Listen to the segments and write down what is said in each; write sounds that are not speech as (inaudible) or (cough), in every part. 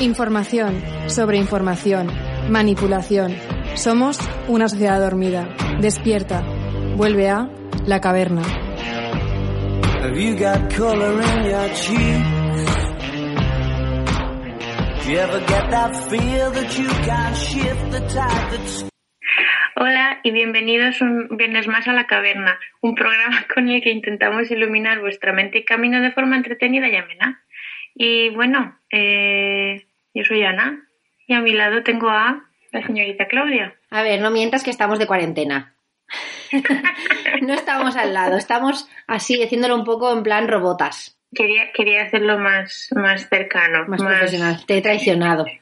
Información sobre información. Manipulación. Somos una sociedad dormida. Despierta. Vuelve a la caverna. Have you got color in your cheek? Do you ever get that feel that you can't shift the tide that's Hola y bienvenidos un viernes más a La Caverna, un programa (laughs) con el que intentamos iluminar vuestra mente y camino de forma entretenida y amena. Y bueno, eh, yo soy Ana y a mi lado tengo a la señorita Claudia. A ver, no mientas que estamos de cuarentena. (laughs) no estamos al lado, estamos así, haciéndolo un poco en plan robotas, Quería, quería hacerlo más, más cercano. más profesional. Te he traicionado. (laughs)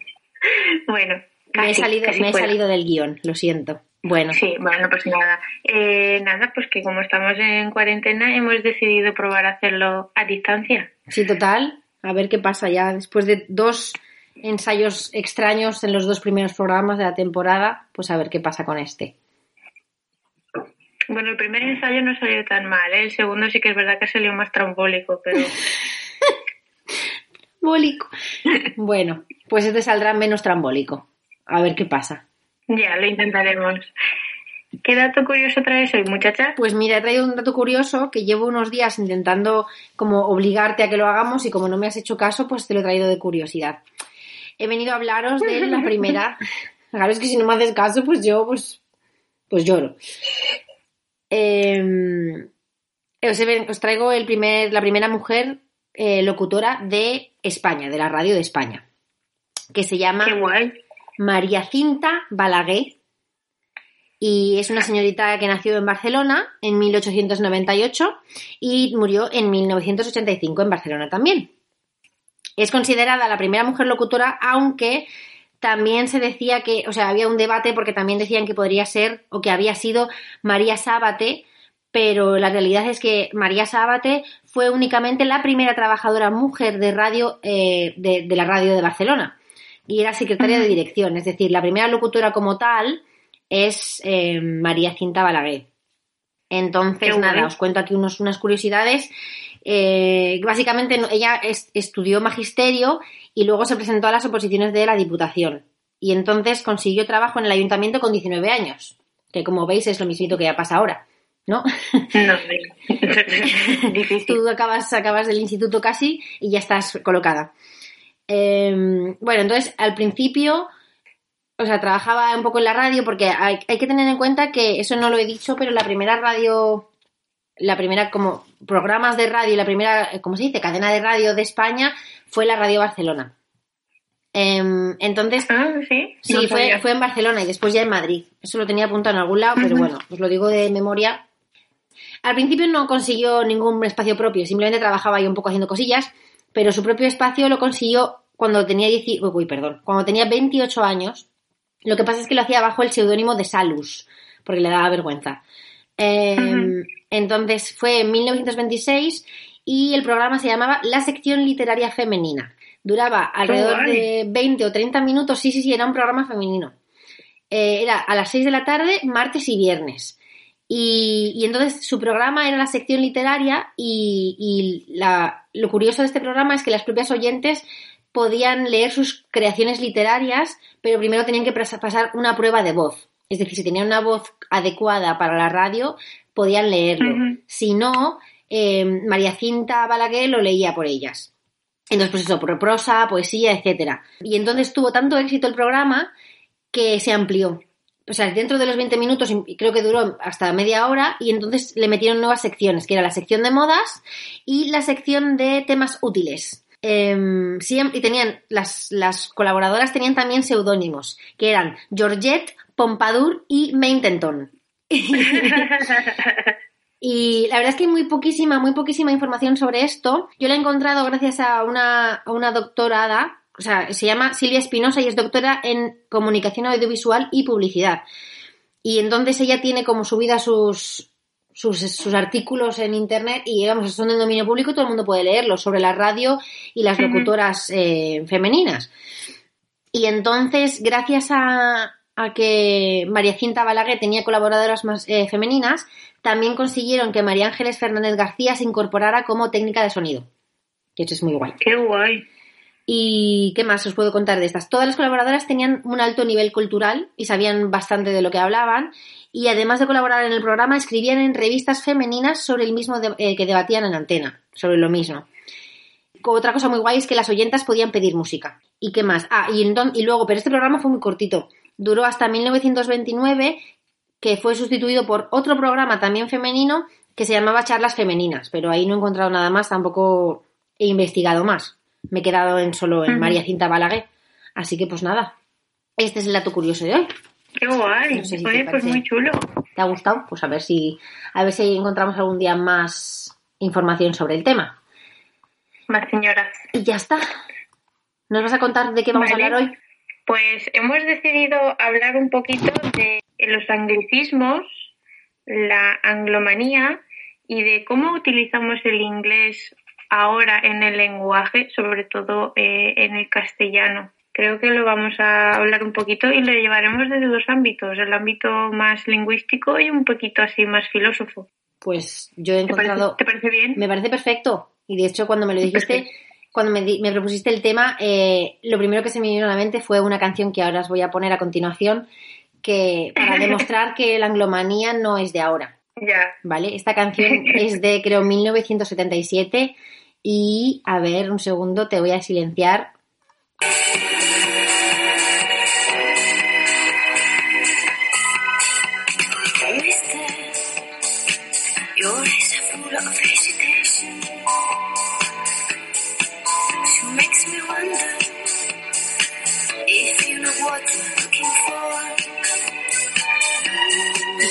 Bueno, me he salido, casi me he salido del guion, lo siento. Bueno, Sí, bueno, no pasa nada. Eh, nada, pues que como estamos en cuarentena hemos decidido probar a hacerlo a distancia. sí, total. A ver qué pasa ya después de dos ensayos extraños en los dos primeros programas de la temporada, pues a ver qué pasa con este. Bueno, el primer ensayo no salió tan mal, ¿eh? el segundo sí que es verdad que salió más trambólico, pero (laughs) Bólico. Bueno, pues este saldrá menos trambólico. A ver qué pasa. ya lo intentaremos. ¿Qué dato curioso traes hoy, muchacha? Pues mira, he traído un dato curioso que llevo unos días intentando como obligarte a que lo hagamos y como no me has hecho caso, pues te lo he traído de curiosidad. He venido a hablaros de la (laughs) primera. Claro, es que si no me haces caso, pues yo pues, pues lloro. Eh, os, he- os traigo el primer, la primera mujer eh, locutora de España, de la radio de España, que se llama. María Cinta Balaguer. Y es una señorita que nació en Barcelona en 1898 y murió en 1985 en Barcelona también. Es considerada la primera mujer locutora, aunque también se decía que, o sea, había un debate porque también decían que podría ser o que había sido María Sábate, pero la realidad es que María Sábate fue únicamente la primera trabajadora mujer de radio eh, de, de la radio de Barcelona y era secretaria de dirección, es decir, la primera locutora como tal es eh, María Cinta Balaguer. Entonces, nada, os cuento aquí unos, unas curiosidades. Eh, básicamente, ella es- estudió magisterio y luego se presentó a las oposiciones de la Diputación. Y entonces consiguió trabajo en el ayuntamiento con 19 años, que como veis es lo mismito que ya pasa ahora, ¿no? No, (laughs) difícil. Tú acabas, acabas del instituto casi y ya estás colocada. Eh, bueno, entonces al principio, o sea, trabajaba un poco en la radio porque hay, hay que tener en cuenta que eso no lo he dicho, pero la primera radio, la primera como programas de radio, la primera, eh, ¿cómo se dice? Cadena de radio de España fue la Radio Barcelona. Em, entonces, Ah, sí. Sí, No fue, fue en Barcelona y después ya en Madrid. Eso lo tenía apuntado en algún lado, pero bueno, os lo digo de memoria. Al principio no consiguió ningún espacio propio, simplemente trabajaba ahí un poco haciendo cosillas, pero su propio espacio lo consiguió cuando tenía 10, uy, uy, perdón, cuando tenía 28 años. Lo que pasa es que lo hacía bajo el seudónimo de Salus, porque le daba vergüenza. Eh, Ujú. Entonces fue en 1926 y el programa se llamaba La sección literaria femenina. Duraba alrededor de 20 o 30 minutos, sí, sí, sí, era un programa femenino. Eh, era a las 6 de la tarde, martes y viernes. Y, y entonces su programa era la sección literaria y, y la- lo curioso de este programa es que las propias oyentes podían leer sus creaciones literarias, pero primero tenían que pasar una prueba de voz. Es decir, si tenían una voz adecuada para la radio, podían leerlo. Si no, eh, María Cinta Balaguer lo leía por ellas. Entonces, pues eso, por prosa, poesía, etcétera. Y entonces tuvo tanto éxito el programa que se amplió. O sea, dentro de los 20 minutos, creo que duró hasta media hora, y entonces le metieron nuevas secciones, que era la sección de modas y la sección de temas útiles. Em, y tenían, las, las colaboradoras tenían también seudónimos, que eran Georgette, Pompadour y Maintenton. (laughs) Y la verdad es que hay muy poquísima, muy poquísima información sobre esto. Yo la he encontrado gracias a una, a una doctorada, o sea, se llama Silvia Espinosa y es doctora en comunicación audiovisual y publicidad. Y entonces ella tiene como subida sus, sus, sus artículos en internet y digamos, son de dominio público y todo el mundo puede leerlos sobre la radio y las locutoras eh, femeninas. Y entonces, gracias a, a que María Cinta Balaguer tenía colaboradoras más eh, femeninas, también consiguieron que María Ángeles Fernández García se incorporara como técnica de sonido. Que eso es muy guay. Qué guay. ¿Y qué más os puedo contar de estas? Todas las colaboradoras tenían un alto nivel cultural y sabían bastante de lo que hablaban. Y además de colaborar en el programa, escribían en revistas femeninas sobre el mismo de- eh, que debatían en antena, sobre lo mismo. Otra cosa muy guay es que las oyentas podían pedir música. ¿Y qué más? Ah, y, enton- y luego, pero este programa fue muy cortito. Duró hasta 1929, que fue sustituido por otro programa también femenino que se llamaba Charlas Femeninas. Pero ahí no he encontrado nada más, tampoco he investigado más. Me he quedado en solo en. María Cinta Balaguer. Así que pues nada. Este es el dato curioso de hoy. Qué guay. No sé si te Oye, pues muy chulo. ¿Te ha gustado? Pues a ver si a ver si encontramos algún día más información sobre el tema. Más señoras. Y ya está. ¿Nos vas a contar de qué vamos Vale. a hablar hoy? Pues hemos decidido hablar un poquito de los anglicismos, la anglomanía y de cómo utilizamos el inglés ahora en el lenguaje, sobre todo eh, en el castellano. Creo que lo vamos a hablar un poquito y lo llevaremos desde dos ámbitos, el ámbito más lingüístico y un poquito así más filósofo. Pues yo he ¿Te parece, encontrado... te parece bien? Me parece perfecto. Y de hecho, cuando me lo dijiste, Perfecto. Cuando me, di- me propusiste el tema, eh, lo primero que se me vino a la mente fue una canción que ahora os voy a poner a continuación, que para (laughs) demostrar que la anglomanía no es de ahora. Ya. ¿Vale? Esta canción (laughs) es de, creo, 1977. Y, a ver, un segundo, te voy a silenciar.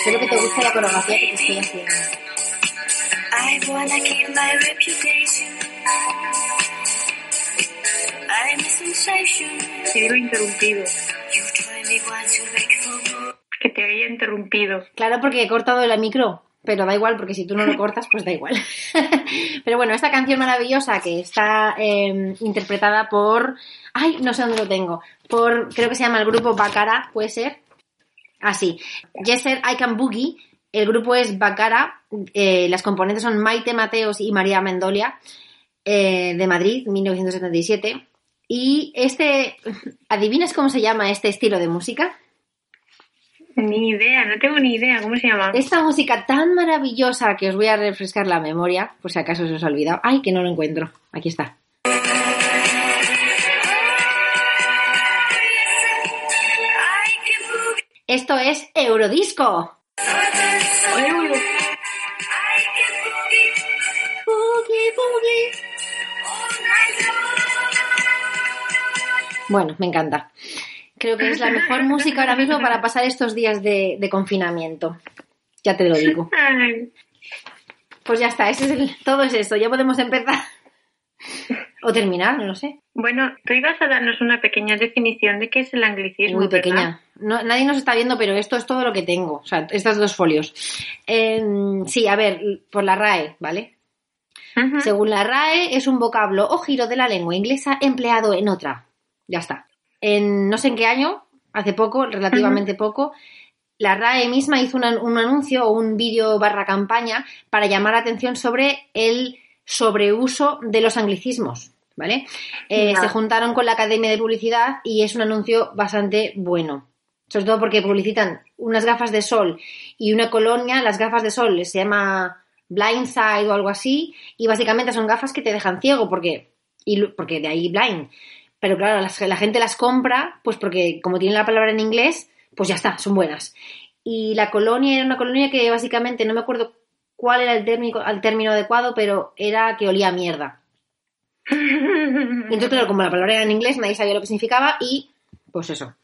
Espero que te guste la coreografía que te estoy haciendo. I wanna keep my reputation. I'm a sensation. Interrumpido. You try me once, you beg for more. Que te había interrumpido. Claro, porque he cortado el micro, pero da igual, porque si tú no lo cortas, pues da igual. (laughs) pero bueno, esta canción maravillosa que está eh, interpretada por... Ay, no sé dónde lo tengo. Por, creo que se llama el grupo Bacara, ¿puede ser? Ah, sí. Yeser I Can Boogie. El grupo es Bacara. eh, las componentes son Maite Mateos y María Mendolia, eh, de Madrid, 1977. Y este... ¿Adivinas cómo se llama este estilo de música? Ni idea, no tengo ni idea. ¿Cómo se llama? Esta música tan maravillosa que os voy a refrescar la memoria, por si acaso se os ha olvidado. Ay, que no lo encuentro. Aquí está. Esto es Eurodisco. Euro. Bueno, me encanta. Creo que es la mejor música ahora mismo para pasar estos días de, de confinamiento. Ya te lo digo. Pues ya está, ese es el- todo es esto. Ya podemos empezar. O terminar, no lo sé. Bueno, tú ibas a darnos una pequeña definición de qué es el anglicismo. Muy ¿verdad? pequeña. No, nadie nos está viendo, pero esto es todo lo que tengo. O sea, estos dos folios. Em, sí, a ver, por la RAE, ¿vale? Según la RAE, es un vocablo o giro de la lengua inglesa empleado en otra. Ya está. En no sé en qué año, hace poco, relativamente poco, la RAE misma hizo un, un anuncio o un vídeo barra campaña para llamar la atención sobre el sobreuso de los anglicismos. ¿Vale? Eh. Se juntaron con la Academia de Publicidad y es un anuncio bastante bueno. Sobre todo porque publicitan unas gafas de sol y una colonia. Las gafas de sol se llama Blindside o algo así. Y básicamente son gafas que te dejan ciego porque, y, porque de ahí blind. Pero claro, las- la gente las compra pues porque como tienen la palabra en inglés, pues ya está, son buenas. Y la colonia era una colonia que básicamente, no me acuerdo cuál era el término, el término adecuado, pero era que olía a mierda. (laughs) Entonces, claro, como la palabra era en inglés, nadie sabía lo que significaba y pues eso.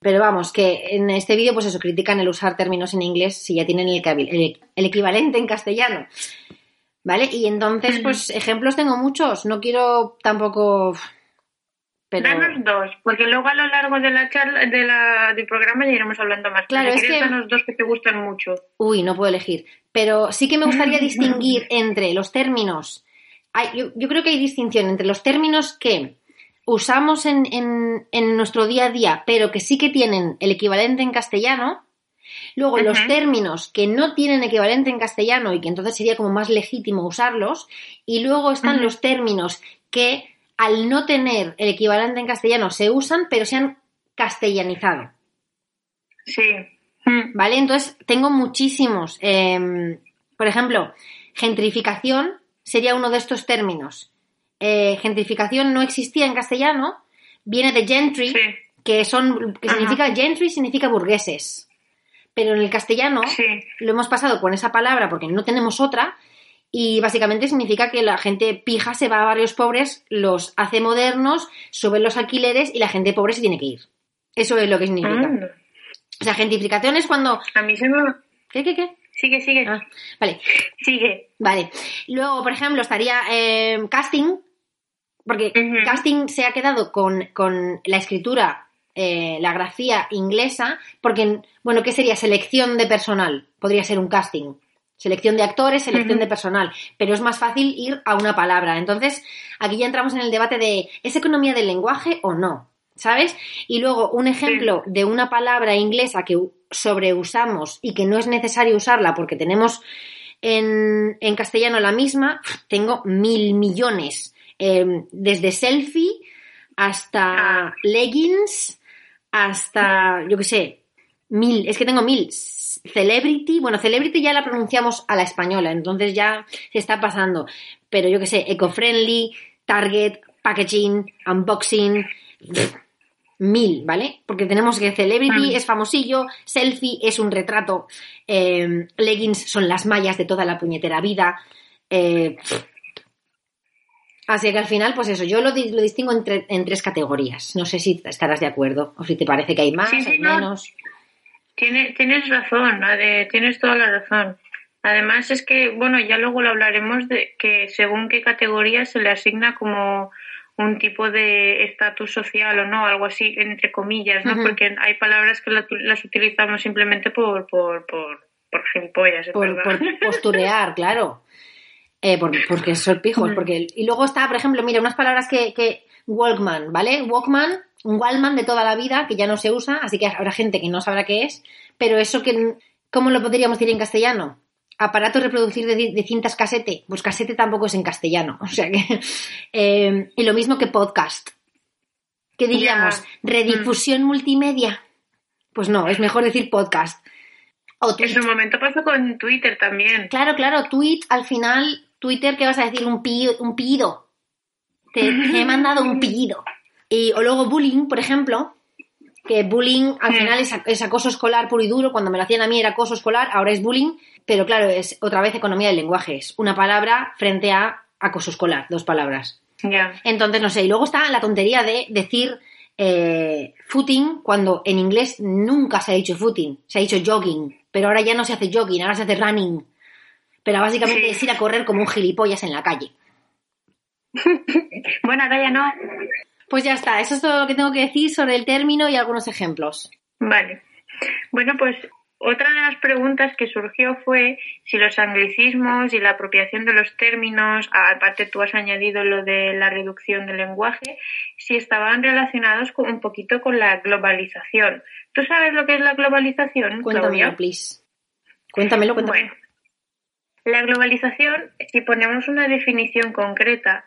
Pero vamos, que en este vídeo, pues eso, critican el usar términos en inglés si ya tienen el, cabil- el- el equivalente en castellano. ¿Vale? Y entonces, pues ejemplos tengo muchos. No quiero tampoco. Pero. Danos dos, porque luego a lo largo de la charla, de la, del programa ya iremos hablando más. Claro, es que- danos dos que te gustan mucho. Uy, no puedo elegir. Pero sí que me gustaría (laughs) distinguir entre los términos. Hay- yo, yo creo que hay distinción entre los términos que usamos en, en- en nuestro día a día, pero que sí que tienen el equivalente en castellano. Luego, los términos que no tienen equivalente en castellano y que entonces sería como más legítimo usarlos. Y luego están los términos que al no tener el equivalente en castellano se usan, pero se han castellanizado. Sí. Mm. ¿Vale? Entonces, tengo muchísimos. Eh, por ejemplo, gentrificación sería uno de estos términos. Eh, gentrificación no existía en castellano, viene de gentry, Sí. que son que Ajá. significa gentry significa burgueses. Pero en el castellano Sí. lo hemos pasado con esa palabra porque no tenemos otra y básicamente significa que la gente pija se va a barrios pobres, los hace modernos, suben los alquileres y la gente pobre se tiene que ir. Eso es lo que significa. O sea, gentrificación es cuando... A mí se me... ¿Qué, qué, qué? Sigue, sigue. Ah, vale, Sigue. vale. Luego, por ejemplo, estaría eh, casting, porque casting se ha quedado con, con la escritura, eh, la grafía inglesa, porque, bueno, ¿qué sería? Selección de personal. Podría ser un casting. Selección de actores, selección de personal. Pero es más fácil ir a una palabra. Entonces, aquí ya entramos en el debate de ¿es economía del lenguaje o no? ¿Sabes? Y luego, un ejemplo de una palabra inglesa que sobreusamos y que no es necesario usarla porque tenemos en, en castellano la misma, tengo mil millones. Eh, desde selfie hasta Ah. leggings, hasta, yo qué sé, mil, es que tengo mil. Celebrity, bueno, celebrity ya la pronunciamos a la española, entonces ya se está pasando. Pero yo qué sé, eco-friendly, target, packaging, unboxing, mil, ¿vale? Porque tenemos que celebrity es famosillo, selfie es un retrato, eh, leggings son las mallas de toda la puñetera vida. eh, Así que al final, pues eso, yo lo, lo distingo en, tre- en tres categorías. No sé si estarás de acuerdo o si te parece que hay más, Sí, sí, hay no. menos. Tiene- tienes razón, Ade, tienes toda la razón. Además es que, bueno, ya luego lo hablaremos de que según qué categoría se le asigna como un tipo de estatus social o no, algo así, entre comillas, ¿no? Porque hay palabras que la- las utilizamos simplemente por, por, por, por gilipollas, Por, por posturear, (laughs) claro. Eh, por- porque son pijos. Porque, y luego está, por ejemplo, mira, unas palabras que, que Walkman, ¿vale? Walkman, un Walkman de toda la vida que ya no se usa, así que habrá gente que no sabrá qué es. Pero eso que, ¿cómo lo podríamos decir en castellano? Aparato reproducir de, de cintas casete. Pues casete tampoco es en castellano. (laughs) O sea que. eh, y lo mismo que podcast. ¿Qué diríamos? Redifusión multimedia. Pues no, es mejor decir podcast. O En su momento pasó con Twitter también. Claro, claro, tweet, al final, Twitter, ¿qué vas a decir? Un pillido. Un pillido. Te, te he mandado un (laughs) pillido. Y, o luego bullying, por ejemplo, que bullying al Sí. final es, es acoso escolar puro y duro. Cuando me lo hacían a mí era acoso escolar, ahora es bullying. Pero claro, es otra vez economía del lenguaje. Es una palabra frente a acoso escolar, dos palabras. Ya. Entonces, no sé. Y luego está la tontería de decir eh, footing cuando en inglés nunca se ha dicho footing, se ha dicho jogging. Pero ahora ya no se hace jogging, ahora se hace running. Pero básicamente Sí. es ir a correr como un gilipollas en la calle. (laughs) Bueno, ahora ya no. Pues ya está, eso es todo lo que tengo que decir sobre el término y algunos ejemplos. Vale. Bueno, pues otra de las preguntas que surgió fue si los anglicismos y la apropiación de los términos, aparte tú has añadido lo de la reducción del lenguaje, si estaban relacionados con, un poquito con la globalización. ¿Tú sabes lo que es la globalización, Cuéntamelo, please. Cuéntamelo, cuéntamelo. Bueno, la globalización, si ponemos una definición concreta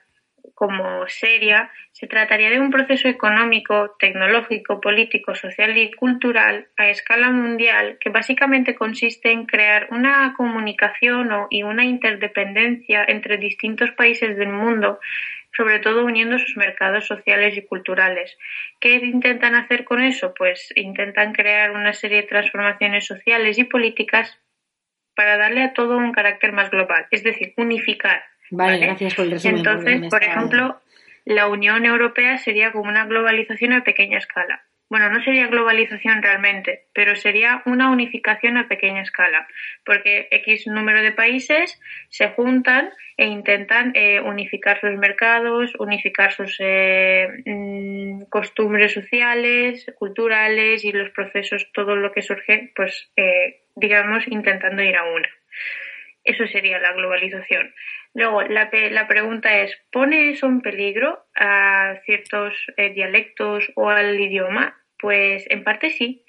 como seria, se trataría de un proceso económico, tecnológico, político, social y cultural a escala mundial que básicamente consiste en crear una comunicación y una interdependencia entre distintos países del mundo, sobre todo uniendo sus mercados sociales y culturales. ¿Qué intentan hacer con eso? Pues intentan crear una serie de transformaciones sociales y políticas para darle a todo un carácter más global, es decir, unificar. Vale, gracias por el resumen, Entonces, por ejemplo, la Unión Europea sería como una globalización a pequeña escala. bueno, no sería globalización realmente, pero sería una unificación a pequeña escala, porque X número de países se juntan e intentan eh, unificar sus mercados, unificar sus eh, mm, costumbres sociales, culturales y los procesos, todo lo que surge, pues eh, digamos, intentando ir a una. Eso sería la globalización. Luego, la, la pregunta es, ¿pone eso en peligro a ciertos eh, dialectos o al idioma? Pues en parte sí,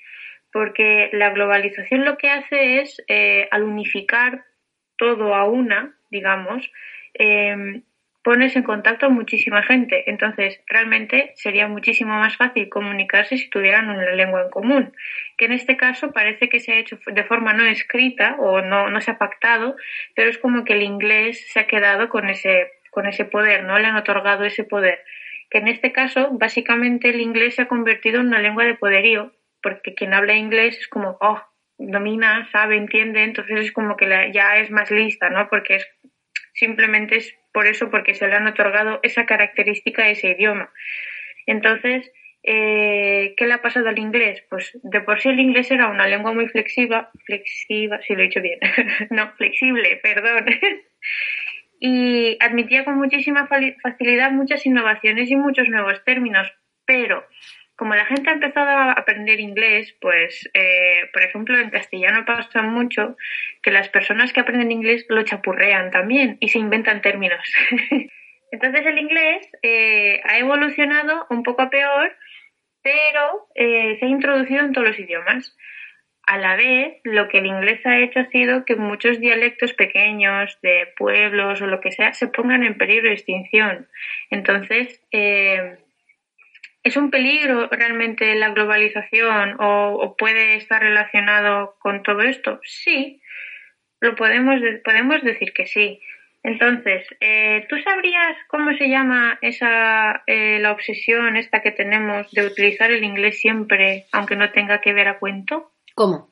porque la globalización lo que hace es, eh, al unificar todo a una, digamos, eh, pones en contacto a muchísima gente. Entonces, realmente sería muchísimo más fácil comunicarse si tuvieran una lengua en común. Que en este caso parece que se ha hecho de forma no escrita o no, no se ha pactado, pero es como que el inglés se ha quedado con ese, con ese poder, ¿no? Le han otorgado ese poder. Que en este caso, básicamente, el inglés se ha convertido en una lengua de poderío, porque quien habla inglés es como, oh, domina, sabe, entiende, entonces es como que ya es más lista, ¿no? Porque es simplemente por eso, porque se le han otorgado esa característica a ese idioma. Entonces, eh, ¿qué le ha pasado al inglés? Pues de por sí el inglés era una lengua muy flexiva, flexiva, si lo he dicho bien, (laughs) no, flexible, perdón, y admitía con muchísima facilidad muchas innovaciones y muchos nuevos términos, pero como la gente ha empezado a aprender inglés, pues, eh, por ejemplo, en castellano pasa mucho que las personas que aprenden inglés lo chapurrean también y se inventan términos. (laughs) Entonces el inglés eh, ha evolucionado un poco a peor, pero eh, se ha introducido en todos los idiomas. A la vez, lo que el inglés ha hecho ha sido que muchos dialectos pequeños de pueblos o lo que sea se pongan en peligro de extinción. Entonces, ¿Es un peligro realmente la globalización o, puede estar relacionado con todo esto? Sí, lo podemos, podemos decir que sí. Entonces, eh, ¿tú sabrías cómo se llama esa eh, la obsesión esta que tenemos de utilizar el inglés siempre, aunque no tenga que ver a cuento? ¿Cómo?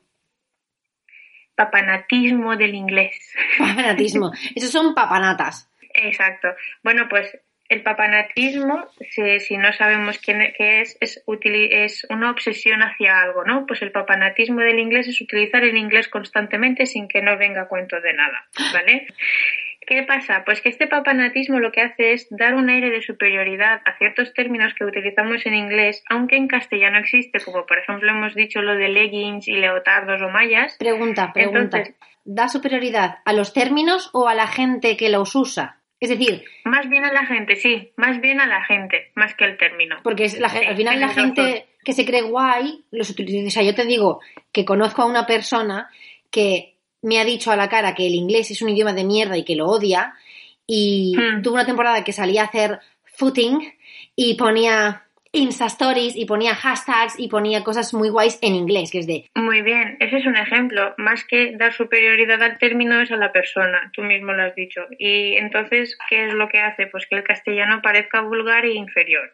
Papanatismo del inglés. Papanatismo. (laughs) Esos son papanatas. Exacto. Bueno, pues el papanatismo, si, no sabemos quién, qué es, es, es una obsesión hacia algo, ¿no? Pues el papanatismo del inglés es utilizar el inglés constantemente sin que no venga cuento de nada, ¿vale? ¿Qué pasa? Pues que este papanatismo lo que hace es dar un aire de superioridad a ciertos términos que utilizamos en inglés, aunque en castellano existe, como por ejemplo hemos dicho lo de leggings y leotardos o mallas. Pregunta, pregunta. ¿Da superioridad a los términos o a la gente que los usa? Es decir, más bien a la gente, sí, más bien a la gente, más que al término. Porque al final la gente que se cree guay los utiliza. O sea, yo te digo que conozco a una persona que me ha dicho a la cara que el inglés es un idioma de mierda y que lo odia. Y hmm. tuvo una temporada que salía a hacer footing y ponía Insta Stories y ponía hashtags y ponía cosas muy guays en inglés, que es de... Muy bien, ese es un ejemplo. Más que dar superioridad al término es a la persona, tú mismo lo has dicho. Y entonces, ¿qué es lo que hace? Pues que el castellano parezca vulgar e inferior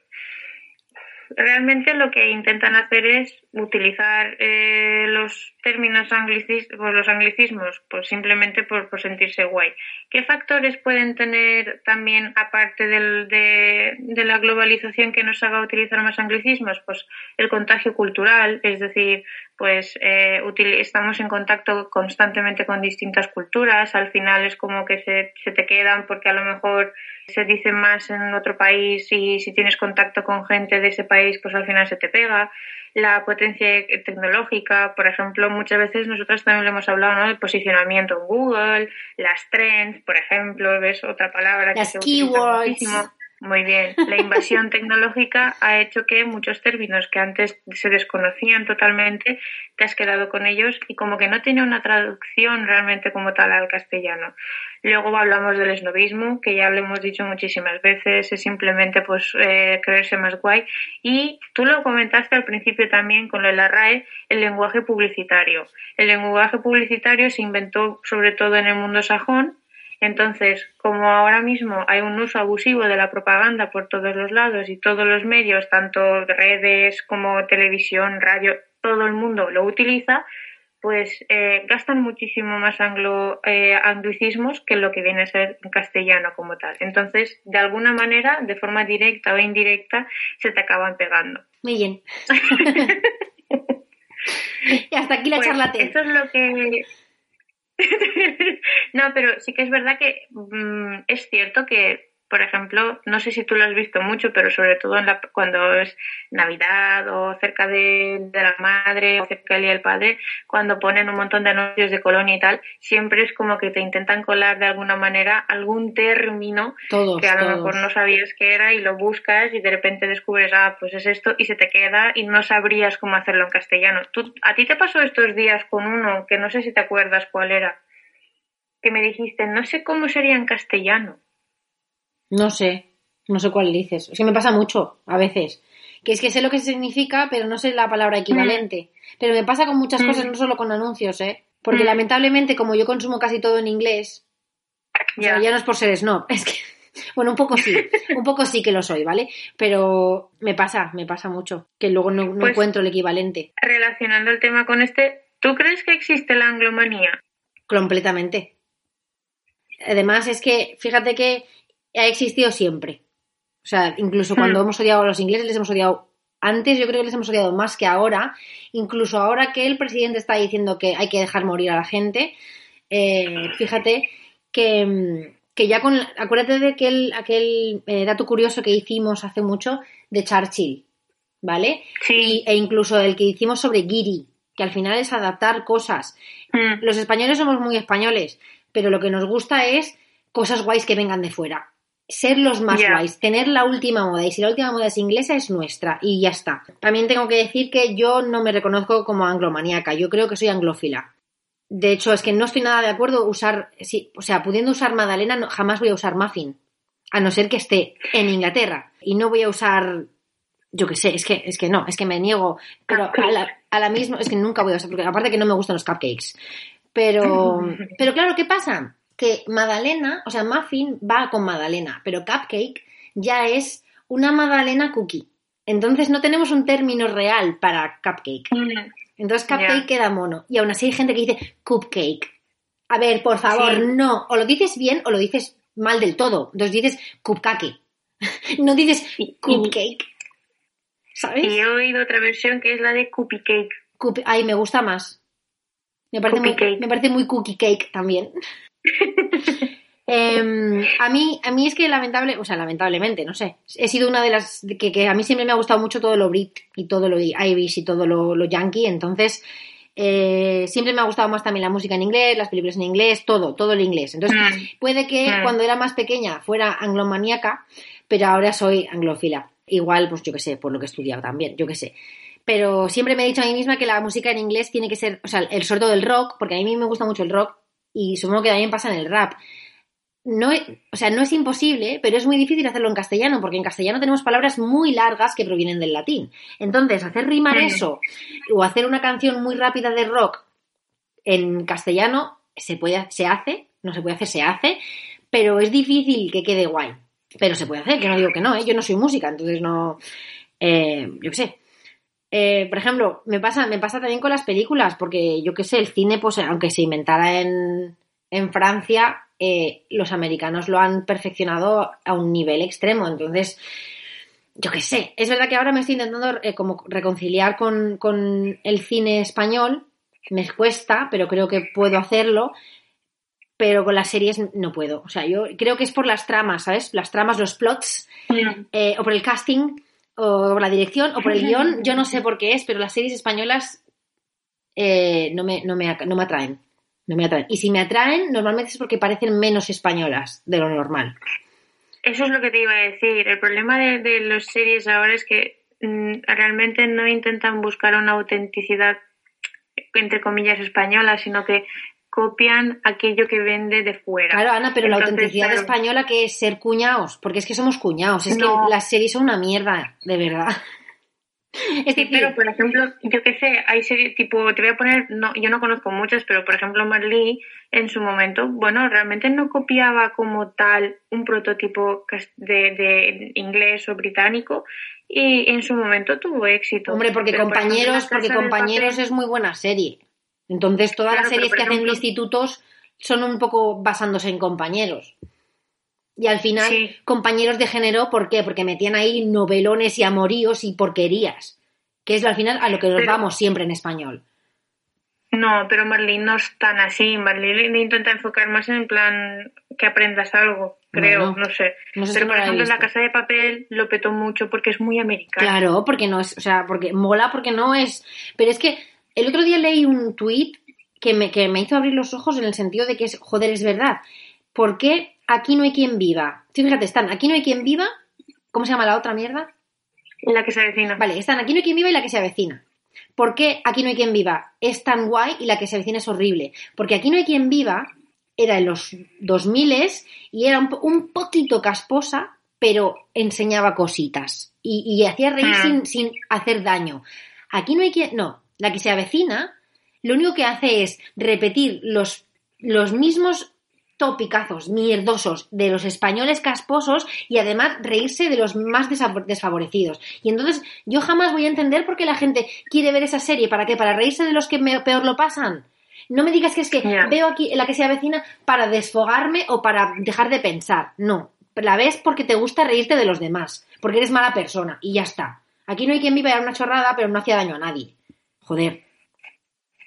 realmente lo que intentan hacer es utilizar eh, los términos anglicismos, los anglicismos, pues simplemente por, sentirse guay. ¿Qué factores pueden tener también, aparte del, de, de, la globalización que nos haga utilizar más anglicismos? Pues el contagio cultural, es decir, pues eh, estamos en contacto constantemente con distintas culturas, al final es como que se, se te quedan porque a lo mejor se dice más en otro país y si tienes contacto con gente de ese país, pues al final se te pega. La potencia tecnológica, por ejemplo, muchas veces nosotros también lo hemos hablado, ¿no? El posicionamiento en Google, las trends, por ejemplo, ves otra palabra que se keywords. Muchísimo. Muy bien. La invasión (laughs) tecnológica ha hecho que muchos términos que antes se desconocían totalmente, te has quedado con ellos y como que no tiene una traducción realmente como tal al castellano. Luego hablamos del esnovismo, que ya lo hemos dicho muchísimas veces, es simplemente pues eh, creerse más guay. Y tú lo comentaste al principio también con la RAE, el lenguaje publicitario. El lenguaje publicitario se inventó sobre todo en el mundo sajón entonces, como ahora mismo hay un uso abusivo de la propaganda por todos los lados y todos los medios, tanto redes como televisión, radio, todo el mundo lo utiliza, pues eh, gastan muchísimo más anglo, eh, anglicismos que lo que viene a ser en castellano como tal. Entonces, de alguna manera, de forma directa o indirecta, se te acaban pegando. Muy bien. (laughs) (laughs) y hasta aquí la Pues, charlatán. Esto es lo que... (laughs) no, pero sí que es verdad que mm, es cierto que, por ejemplo, no sé si tú lo has visto mucho, pero sobre todo en la- cuando es Navidad o cerca de, de la madre o cerca del Día del Padre, cuando ponen un montón de anuncios de colonia y tal, siempre es como que te intentan colar de alguna manera algún término Todos, que a lo todos. mejor no sabías qué era y lo buscas y de repente descubres, ah, pues es esto y se te queda y no sabrías cómo hacerlo en castellano. ¿Tú, ¿A ti te pasó estos días con uno que no sé si te acuerdas cuál era? Que me dijiste, no sé cómo sería en castellano. No sé, no sé cuál dices. Es que me pasa mucho, a veces. Que es que sé lo que significa, pero no sé la palabra equivalente. Pero me pasa con muchas Mm. cosas, no solo con anuncios, ¿eh? Porque Mm. lamentablemente, como yo consumo casi todo en inglés, o sea, Ya. ya no es por ser snob, (laughs) es que, bueno, un poco sí, un poco sí que lo soy, ¿vale? Pero me pasa, me pasa mucho, que luego no, no Pues- encuentro el equivalente. Relacionando el tema con este, ¿tú crees que existe la anglomanía? Completamente. Además, es que, fíjate que ha existido siempre. O sea, incluso cuando Hmm. hemos odiado a los ingleses, les hemos odiado antes, yo creo que les hemos odiado más que ahora. Incluso ahora que el presidente está diciendo que hay que dejar morir a la gente, eh, fíjate que, mm, que ya con. Acuérdate de aquel, aquel eh, dato curioso que hicimos hace mucho de Churchill, ¿vale? Sí. Y- e incluso el que hicimos sobre Giri, que al final es adaptar cosas Mm, los españoles somos muy españoles, pero lo que nos gusta es cosas guays que vengan de fuera. Ser los más Ya. guays, tener la última moda. Y si la última moda es inglesa, es nuestra. Y ya está. También tengo que decir que yo no me reconozco como anglomaníaca. Yo creo que soy anglófila. De hecho, es que no estoy nada de acuerdo usar. Sí, o sea, pudiendo usar Madalena, no- jamás voy a usar muffin. A no ser que esté en Inglaterra. Y no voy a usar. Yo qué sé, es que, es que no, es que me niego. Pero a la, a la misma, es que nunca voy a usar, porque aparte que no me gustan los cupcakes. Pero, (laughs) pero claro, ¿qué pasa? Que Madalena, o sea, muffin va con Madalena, pero cupcake ya es una Madalena cookie. Entonces no tenemos un término real para cupcake. mm, Entonces cupcake queda mono. Y aún así hay gente que dice cupcake. A ver, por favor, Sí. no. O lo dices bien o lo dices mal del todo. Entonces dices cupcake. (laughs) No dices cupcake. ¿Sabes? Y he oído otra versión que es la de cookie cake. Cup- Ay, me gusta más. Me parece, muy, me parece muy cookie cake también. (laughs) Em, a mí, a mí es que lamentable, o sea, lamentablemente, no sé. He sido una de las que, que a mí siempre me ha gustado mucho todo lo Brit y todo lo Irish y todo lo, lo yankee. Entonces, eh, siempre me ha gustado más también la música en inglés, las películas en inglés, todo, todo el inglés. Entonces, Mm. puede que Mm. cuando era más pequeña fuera anglomaníaca, pero ahora soy anglófila. Igual, pues yo qué sé, por lo que he estudiado también, yo qué sé. Pero siempre me he dicho a mí misma que la música en inglés tiene que ser, o sea, el sobre todo el rock, porque a mí me gusta mucho el rock y supongo que también pasa en el rap. No, es- o sea, no es imposible, pero es muy difícil hacerlo en castellano, porque en castellano tenemos palabras muy largas que provienen del latín. Entonces, hacer rimar eso o hacer una canción muy rápida de rock en castellano se puede, se hace, no se puede hacer, se hace, pero es difícil que quede guay. Pero se puede hacer, yo no digo que no, ¿eh? yo no soy música, entonces no, eh, yo qué sé. Eh, por ejemplo, me pasa, me pasa también con las películas, porque yo qué sé, el cine, pues aunque se inventara en, en Francia, eh, los americanos lo han perfeccionado a un nivel extremo, entonces yo qué sé, es verdad que ahora me estoy intentando eh, como reconciliar con, con el cine español, me cuesta, pero creo que puedo hacerlo, pero con las series no puedo. O sea, yo creo que es por las tramas, ¿sabes? Las tramas, los plots, eh, o por el casting, o por la dirección, o por el guion, (laughs) yo no sé por qué es, pero las series españolas eh, no, me, no, me, no me atraen. No me atraen. Y si me atraen, normalmente es porque parecen menos españolas de lo normal. Eso es lo que te iba a decir. El problema de, de las series ahora es que mm, realmente no intentan buscar una autenticidad, entre comillas, española, sino que copian aquello que vende de fuera. Claro, Ana, pero la autenticidad claro, española que es ser cuñados, porque es que somos cuñados, es No. que las series son una mierda, de verdad. Es Sí, decir, pero por ejemplo, yo qué sé, hay series tipo, te voy a poner, no, yo no conozco muchas, pero por ejemplo Marley en su momento, bueno, realmente no copiaba como tal un prototipo de, de inglés o británico y en su momento tuvo éxito. hombre, porque Pero, por ejemplo, compañeros, porque compañeros Papel- es muy buena serie. Entonces, todas Claro, las series que hacen de ejemplo- institutos son un poco basándose en compañeros. Y al final, Sí. compañeros de género, ¿por qué? Porque metían ahí novelones y amoríos y porquerías. Que es al final a lo que nos Pero- vamos siempre en español. No, pero Marlene no es tan así. Marlene intenta enfocar más en plan que aprendas algo, creo, no sé. no sé si pero por ejemplo, en la casa de papel lo petó mucho porque es muy americano. Claro, porque no es, o sea, porque mola porque no es. Pero es que el otro día leí un tuit que me, que me hizo abrir los ojos en el sentido de que es, joder, es verdad. ¿Por qué aquí no hay quien viva? Sí, fíjate, están, aquí no hay quien viva. ¿Cómo se llama la otra mierda? La que se avecina. Vale, están aquí no hay quien viva y la que se avecina. ¿Por qué aquí no hay quien viva? Es tan guay y la que se avecina es horrible. Porque aquí no hay quien viva era en los 2000 y era un, un poquito casposa, pero enseñaba cositas y, y hacía reír Ah. sin, sin hacer daño. Aquí no hay quien. No, la que se avecina lo único que hace es repetir los, los mismos topicazos mierdosos de los españoles casposos y además reírse de los más desfavorecidos. Y entonces yo jamás voy a entender por qué la gente quiere ver esa serie. ¿Para qué? ¿Para reírse de los que me- peor lo pasan? No me digas que es que veo aquí la que se avecina para desfogarme o para dejar de pensar. No. La ves porque te gusta reírte de los demás. Porque eres mala persona. Y ya está. Aquí no hay quien viva era una chorrada, pero no hacía daño a nadie. Joder.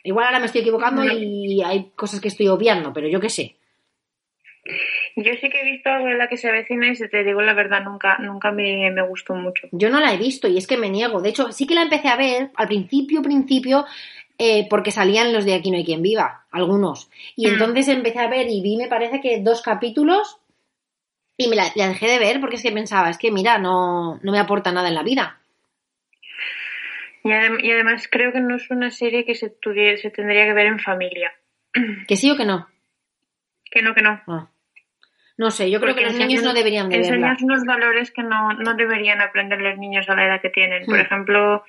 Igual ahora me estoy equivocando No. y hay cosas que estoy obviando, pero yo qué sé. Yo sí que he visto algo de la que se avecina y si te digo la verdad, nunca, nunca me, me gustó mucho. Yo no la he visto y es que me niego. De hecho, sí que la empecé a ver al principio, principio, eh, porque salían los de Aquí no hay quien viva, algunos. Y Mm. entonces empecé a ver y vi, me parece que dos capítulos y me la, la dejé de ver porque es que pensaba, es que mira, no, no me aporta nada en la vida. Y, adem- y además creo que no es una serie que se, tuvie- se tendría que ver en familia. (clears throat) ¿Que sí o que no? Que no, que no. Ah. No sé, yo creo que los niños no deberían de verla. Enseñas unos valores que no, no deberían aprender los niños a la edad que tienen. Por Hmm. ejemplo,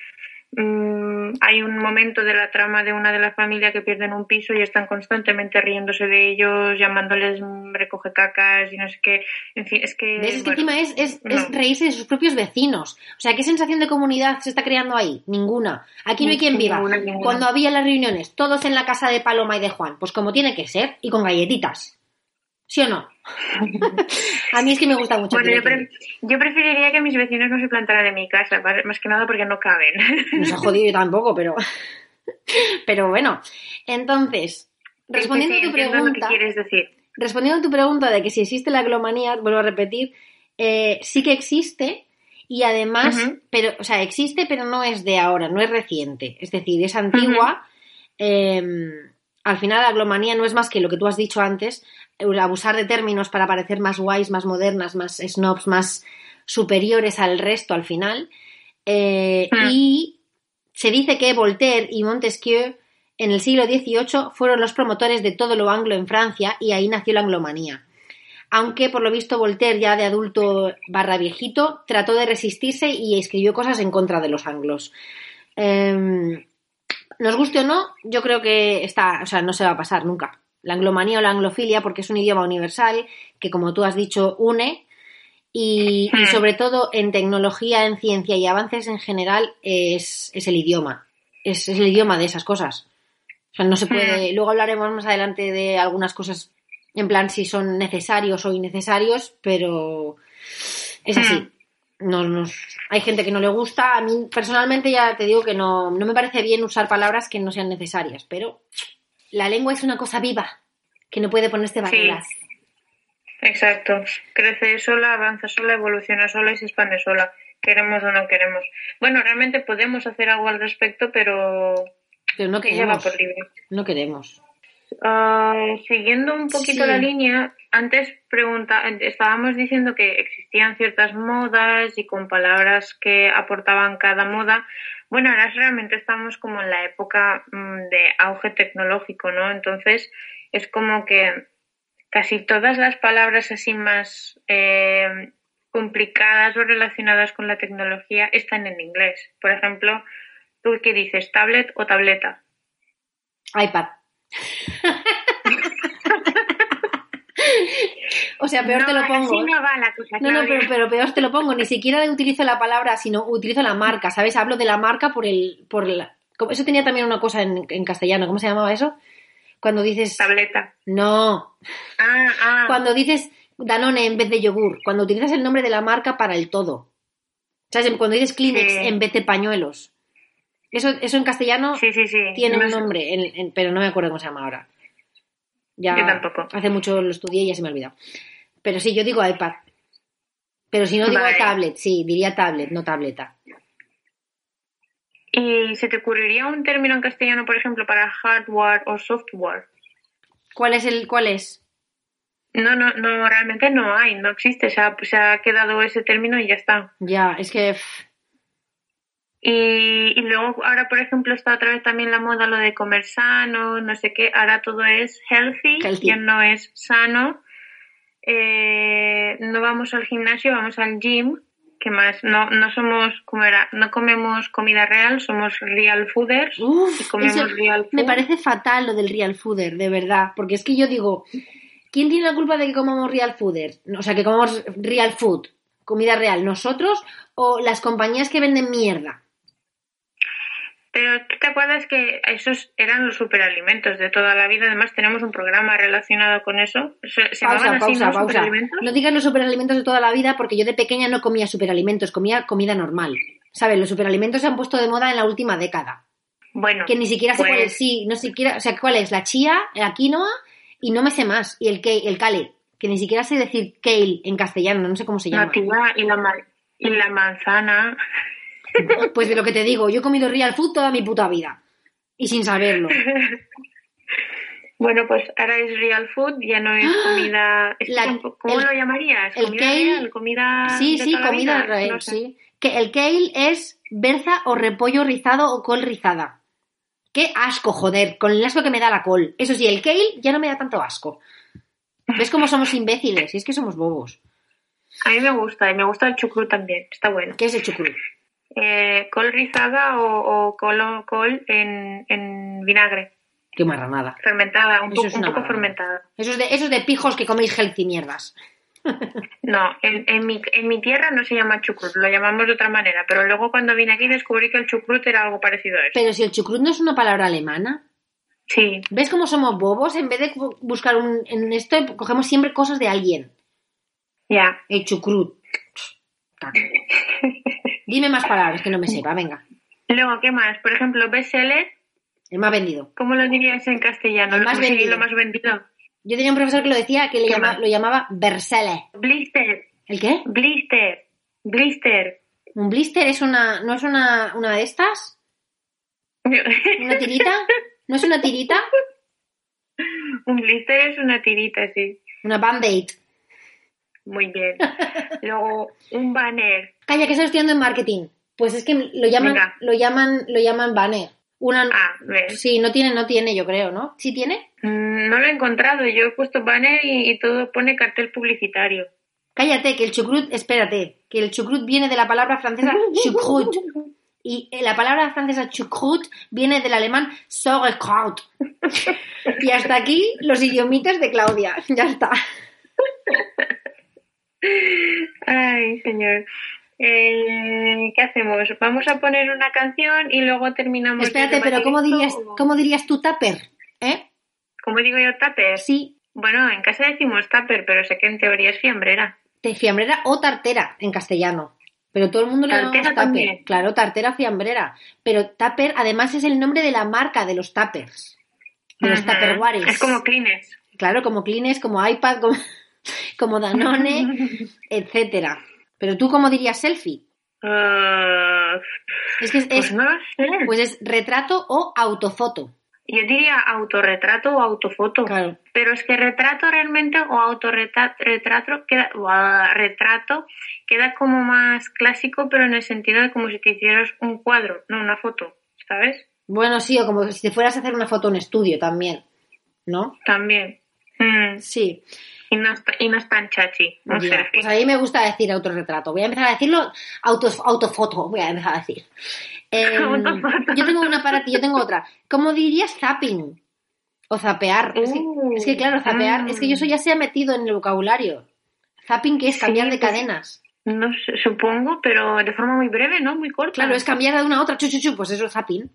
mm, hay un momento de la trama de una de las familias que pierden un piso y están constantemente riéndose de ellos, llamándoles mm, recoge cacas y no sé qué. En fin, es que... ¿Ves? Es que encima es, es, es reírse de sus propios vecinos. O sea, ¿qué sensación de comunidad se está creando ahí? Ninguna. Aquí no hay quien viva. Ninguna, ninguna. Cuando había las reuniones, todos en la casa de Paloma y de Juan, pues como tiene que ser, y con galletitas. ¿Sí o no? A mí es que me gusta mucho. Bueno, yo, preferiría que mis vecinos no se plantaran en mi casa, más que nada porque no caben. Nos ha jodido yo tampoco, pero... Pero bueno, entonces, respondiendo Sí, a tu pregunta... quieres decir. respondiendo a tu pregunta de que si existe la glomanía, vuelvo a repetir, eh, sí que existe y además, pero, o sea, existe pero no es de ahora, no es reciente, es decir, es antigua. eh, al final la glomanía no es más que lo que tú has dicho antes, abusar de términos para parecer más guays, más modernas, más snobs, más superiores al resto al final. Eh, Mm. Y se dice que Voltaire y Montesquieu en el siglo XVIII fueron los promotores de todo lo anglo en Francia y ahí nació la anglomanía. Aunque por lo visto Voltaire ya de adulto barra viejito trató de resistirse y escribió cosas en contra de los anglos. Em, nos guste o no, yo creo que está, o sea, no se va a pasar nunca. La anglomanía o la anglofilia, porque es un idioma universal que, como tú has dicho, une y, y Hmm. sobre todo en tecnología, en ciencia y avances en general es, es el idioma. Es, es el idioma de esas cosas. O sea, no se puede. Luego hablaremos más adelante de algunas cosas en plan si son necesarios o innecesarios, pero es así. No, nos- hay gente que no le gusta. A mí personalmente ya te digo que no, no me parece bien usar palabras que no sean necesarias, pero la lengua es una cosa viva que no puede ponerse barreras. Exacto. Crece sola, avanza sola, evoluciona sola y se expande sola. Queremos o no queremos. Bueno, realmente podemos hacer algo al respecto, pero Pero no ella va queremos. por libre. No queremos. Ah, siguiendo un poquito Sí. la línea, antes pregunta, estábamos diciendo que existían ciertas modas y con palabras que aportaban cada moda. Bueno, ahora realmente estamos como en la época mm, de auge tecnológico, ¿no? Entonces es como que casi todas las palabras así más eh, complicadas o relacionadas con la tecnología están en inglés. Por ejemplo, ¿tú qué dices? ¿Tablet o tableta? iPad. (laughs) o sea, peor te lo pongo. Así no va la cosa, No, no, pero, pero peor te lo pongo. Ni siquiera utilizo la palabra, sino utilizo la marca, ¿sabes? Hablo de la marca por el, por la- Eso tenía también una cosa en, en castellano. ¿Cómo se llamaba eso? Cuando dices... Tableta. No. Ah, ah. Cuando dices Danone en vez de yogur. Cuando utilizas el nombre de la marca para el todo. ¿Sabes? Cuando dices Kleenex Sí. en vez de pañuelos. Eso, eso en castellano Sí, sí, sí. tiene No un nombre, en- en- pero no me acuerdo cómo se llama ahora. Ya Yo tampoco. hace mucho lo estudié y ya se me ha olvidado. Pero sí, yo digo iPad. Pero si no digo Vale. tablet, sí, diría tablet, no tableta. ¿Y se te ocurriría un término en castellano, por ejemplo, para hardware o software? ¿Cuál es el cuál es? No, no, no, realmente no hay, no existe. Se ha, se ha quedado ese término y ya está. Ya, es que pff, Y, y luego ahora, por ejemplo, está otra vez también la moda lo de comer sano, no sé qué. Ahora todo es healthy, Healthy. ya no es sano. Eh, no vamos al gimnasio, vamos al gym. ¿Qué más? No, no somos, como era? No comemos comida real, somos real fooders. uf, y comemos eso real food. me parece fatal lo del real fooder, de verdad, porque es que yo digo, ¿quién tiene la culpa de que comamos real fooder? O sea, que comamos real food, comida real, nosotros o las compañías que venden mierda. Pero ¿tú te acuerdas que esos eran los superalimentos de toda la vida? Además, tenemos un programa relacionado con eso. Se, se Pausa, llamaban así, pausa, ¿no? pausa. Superalimentos. No digas los superalimentos de toda la vida porque yo de pequeña no comía superalimentos, comía comida normal. ¿Sabes? Los superalimentos se han puesto de moda en la última década. Bueno, Que ni siquiera sé pues, cuál es, sí, no siquiera, o sea, cuál es, la chía, la quinoa y no me sé más. Y el, ke- el kale, que ni siquiera sé decir kale en castellano, no sé cómo se llama. nativa y la, y la manzana. Pues de lo que te digo, yo he comido real food toda mi puta vida. Y sin saberlo. (laughs) Bueno, pues ahora es real food, ya no es comida. es La- ¿Cómo el- lo llamarías? el ¿Comida kale- real? ¿Comida.? Sí, de sí, toda comida vida? real, No sé. sí. Que el kale es berza o repollo rizado o col rizada. Qué asco, joder, con el asco que me da la col. Eso sí, el kale ya no me da tanto asco. ¿Ves cómo somos imbéciles? Y es que somos bobos. A mí me gusta, y me gusta el chucrut también, está bueno. ¿Qué es el chucrut? Eh, col rizada o, o col, col en, en vinagre, Qué marranada. fermentada, un, Eso poco es un fermentada. Esos de, esos de pijos que coméis healthy mierdas. (laughs) No, en, en, mi, en mi tierra no se llama chucrut, lo llamamos de otra manera, pero luego cuando vine aquí descubrí que el chucrut era algo parecido a eso. Pero si el chucrut no es una palabra alemana, Sí, ¿ves cómo somos bobos? En vez de bu- buscar un, en esto, cogemos siempre cosas de alguien. ya. El chucrut. (laughs) Dime más palabras que no me sepa, venga. Luego, ¿qué más? Por ejemplo, bestseller, El más vendido. ¿cómo lo dirías en castellano? El más vendido. lo más vendido. Yo tenía un profesor que lo decía, que le lo llamaba Bersele. Blister, ¿El qué? blister, blister. ¿Un blister es una, no es una, una de estas? ¿Una tirita? ¿No es una tirita? (laughs) Un blister es una tirita, sí. Una band-aid. Muy bien. Luego, un banner. Calla, que estoy estudiando en marketing. Pues es que lo llaman, Venga. lo llaman, lo llaman banner. Una, Ah, ves. sí, no tiene, no tiene, yo creo, ¿no? ¿Sí tiene? Mm, No lo he encontrado. Yo he puesto banner y, y todo pone cartel publicitario. Cállate, que el chucrut, espérate, que el chucrut viene de la palabra francesa (laughs) chucrut. Y eh, la palabra francesa chucrut viene del alemán sauerkraut. (laughs) Y hasta aquí los idiomitas de Claudia. Ya está. (laughs) Ay, señor. Eh, ¿Qué hacemos? Vamos a poner una canción y luego terminamos. Espérate, pero ¿cómo dirías, o- ¿cómo dirías tú tupper? ¿Eh? ¿Cómo digo yo tupper? Sí, Bueno, en casa decimos tupper, pero sé que en teoría es fiambrera. de fiambrera o tartera en castellano. Pero todo el mundo le llamamos tupper. Claro, tartera fiambrera. Pero tupper además es el nombre de la marca de los tuppers. De los tupperwares. Es como Kleenex. Claro, como Kleenex, como iPad, como, como Danone, (laughs) etcétera. Pero tú, ¿cómo dirías selfie? Uh, Es que es, pues es- no lo sé. pues es retrato o autofoto. Yo diría autorretrato o autofoto. Claro. Pero es que retrato realmente o autorretrato queda, Buah, retrato queda como más clásico, pero en el sentido de como si te hicieras un cuadro, no una foto, ¿sabes? Bueno, sí, o como si te fueras a hacer una foto en estudio también. ¿No? También. Mm, Sí. Y, no y no es tan chachi. Ya, selfie. Pues a mí me gusta decir autorretrato. Voy a empezar a decirlo auto, autofoto. Voy a empezar a decir. Eh, Autofoto. yo tengo una para ti, yo tengo otra. ¿Cómo dirías zapping? O zapear. Es, que, Uh, es que, claro, zapear. mm. Es que yo eso ya se ha metido en el vocabulario. Zapping, que es Sí, cambiar de pues- cadenas. No sé, supongo, pero de forma muy breve, ¿no? Muy corta. Claro, es cambiar de una a otra. Chu, chu, chu, pues eso es zapping.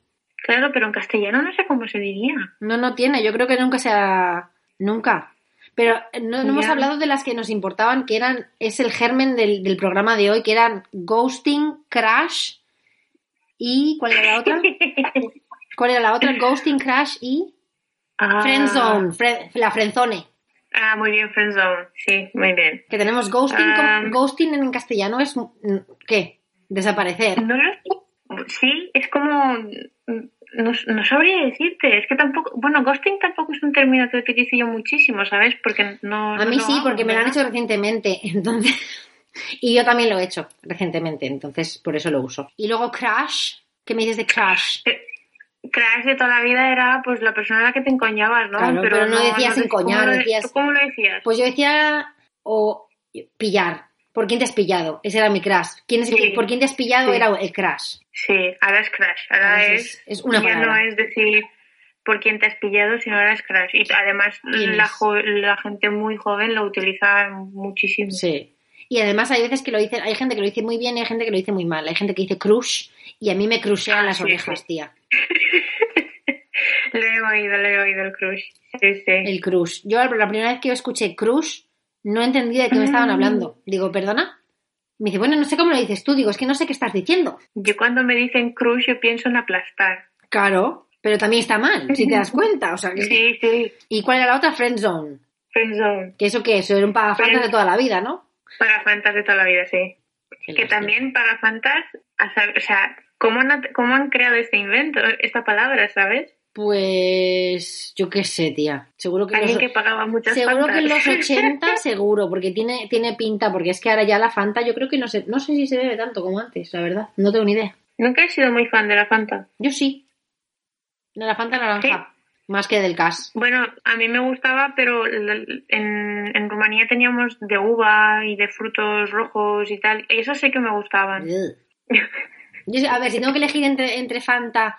Claro, pero en castellano no sé cómo se diría. No, no tiene. Yo creo que nunca se ha... Nunca. Pero eh, no, no hemos hablado de las que nos importaban, que eran... Es el germen del, del programa de hoy, que eran Ghosting, Crash y... ¿Cuál era la otra? (laughs) ¿Cuál era la otra? Ghosting, Crash y... Ah. Friendzone. Fre- la Friendzone. Ah, muy bien, Friendzone. Sí, muy bien. Que tenemos ghosting. Ah. como- ghosting en castellano es... mm, ¿Qué? Desaparecer. No lo Sí, es como... No, no sabría decirte, es que tampoco... Bueno, ghosting tampoco es un término que utilizo yo muchísimo, ¿sabes? Porque no... A mí sí, hago, porque me lo han hecho recientemente, (laughs) entonces... Y yo también lo he hecho recientemente, entonces por eso lo uso. Y luego Crash, ¿qué me dices de Crash? Eh, Crash de toda la vida era pues la persona a la que te encoñabas, ¿no? Claro, pero no decías encoñar, ¿cómo lo- decías- ¿Tú cómo lo decías? Pues yo decía, o pillar. ¿Por quién te has pillado? Ese era mi crash. ¿Quién es, Sí. ¿Por quién te has pillado? Sí. Era el crash. Sí, ahora es Crash. Ahora Ahora es, es- es una ya no palabra. es decir por quién te has pillado, sino ahora es Crash. Y además ¿Quién la, gente muy joven lo utiliza muchísimo. Sí. Y además hay veces que lo dicen, hay gente que lo dice muy bien y hay gente que lo dice muy mal. Hay gente que dice crush y a mí me crushean Ah, las sí, orejas, tía. (laughs) Lo he oído, lo he oído el Crush. Sí, sí. El crush. Yo la primera vez que yo escuché crush no entendí de qué me Mm. estaban hablando. Digo, ¿perdona? Me dice, bueno, no sé cómo lo dices tú. Digo, es que no sé qué estás diciendo. Yo cuando me dicen Crush yo pienso en aplastar. Claro, pero también está mal, si te das (laughs) cuenta. O sea, que- Sí, sí. ¿Y cuál era la otra? Friend Zone. Friendzone. Que eso que eso era un pagafantas Friend- de toda la vida, ¿no? Para fantas de toda la vida, sí. Que también para fantas, a saber- o sea, ¿cómo ¿cómo han creado este invento, esta palabra, sabes? Pues yo qué sé, tía. Seguro que Alguien los, que pagaba muchas seguro que en los fantas. 80 (laughs) seguro, porque tiene, tiene pinta, porque es que ahora ya la Fanta yo creo que no sé, no sé si se bebe tanto como antes, la verdad. No tengo ni idea. Nunca he sido muy fan de la Fanta. Yo sí. De la Fanta naranja. Más que del Cas. Bueno, a mí me gustaba, pero en, en Rumanía teníamos de uva y de frutos rojos y tal. Eso sí que me gustaban. Yo a ver, si tengo que elegir entre, entre Fanta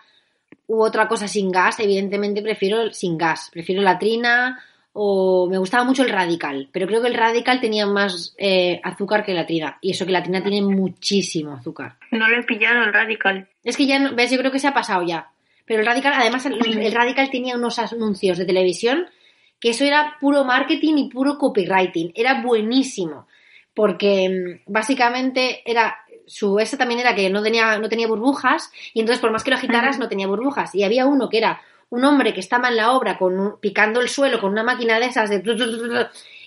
u otra cosa sin gas, evidentemente prefiero sin gas. Prefiero la Trina o me gustaba mucho el Radical, pero creo que el Radical tenía más eh, azúcar que la Trina. Y eso que la Trina tiene muchísimo azúcar. No lo he pillado el Radical. Es que ya, no- ves, yo creo que se ha pasado ya. Pero el Radical, además, el, el Radical tenía unos anuncios de televisión que eso era puro marketing y puro copywriting. Era buenísimo. Porque mm, básicamente era. Su esa también era que no tenía, no tenía burbujas, y entonces por más que lo agitaras, no tenía burbujas. Y había uno que era un hombre que estaba en la obra con un- picando el suelo con una máquina de esas de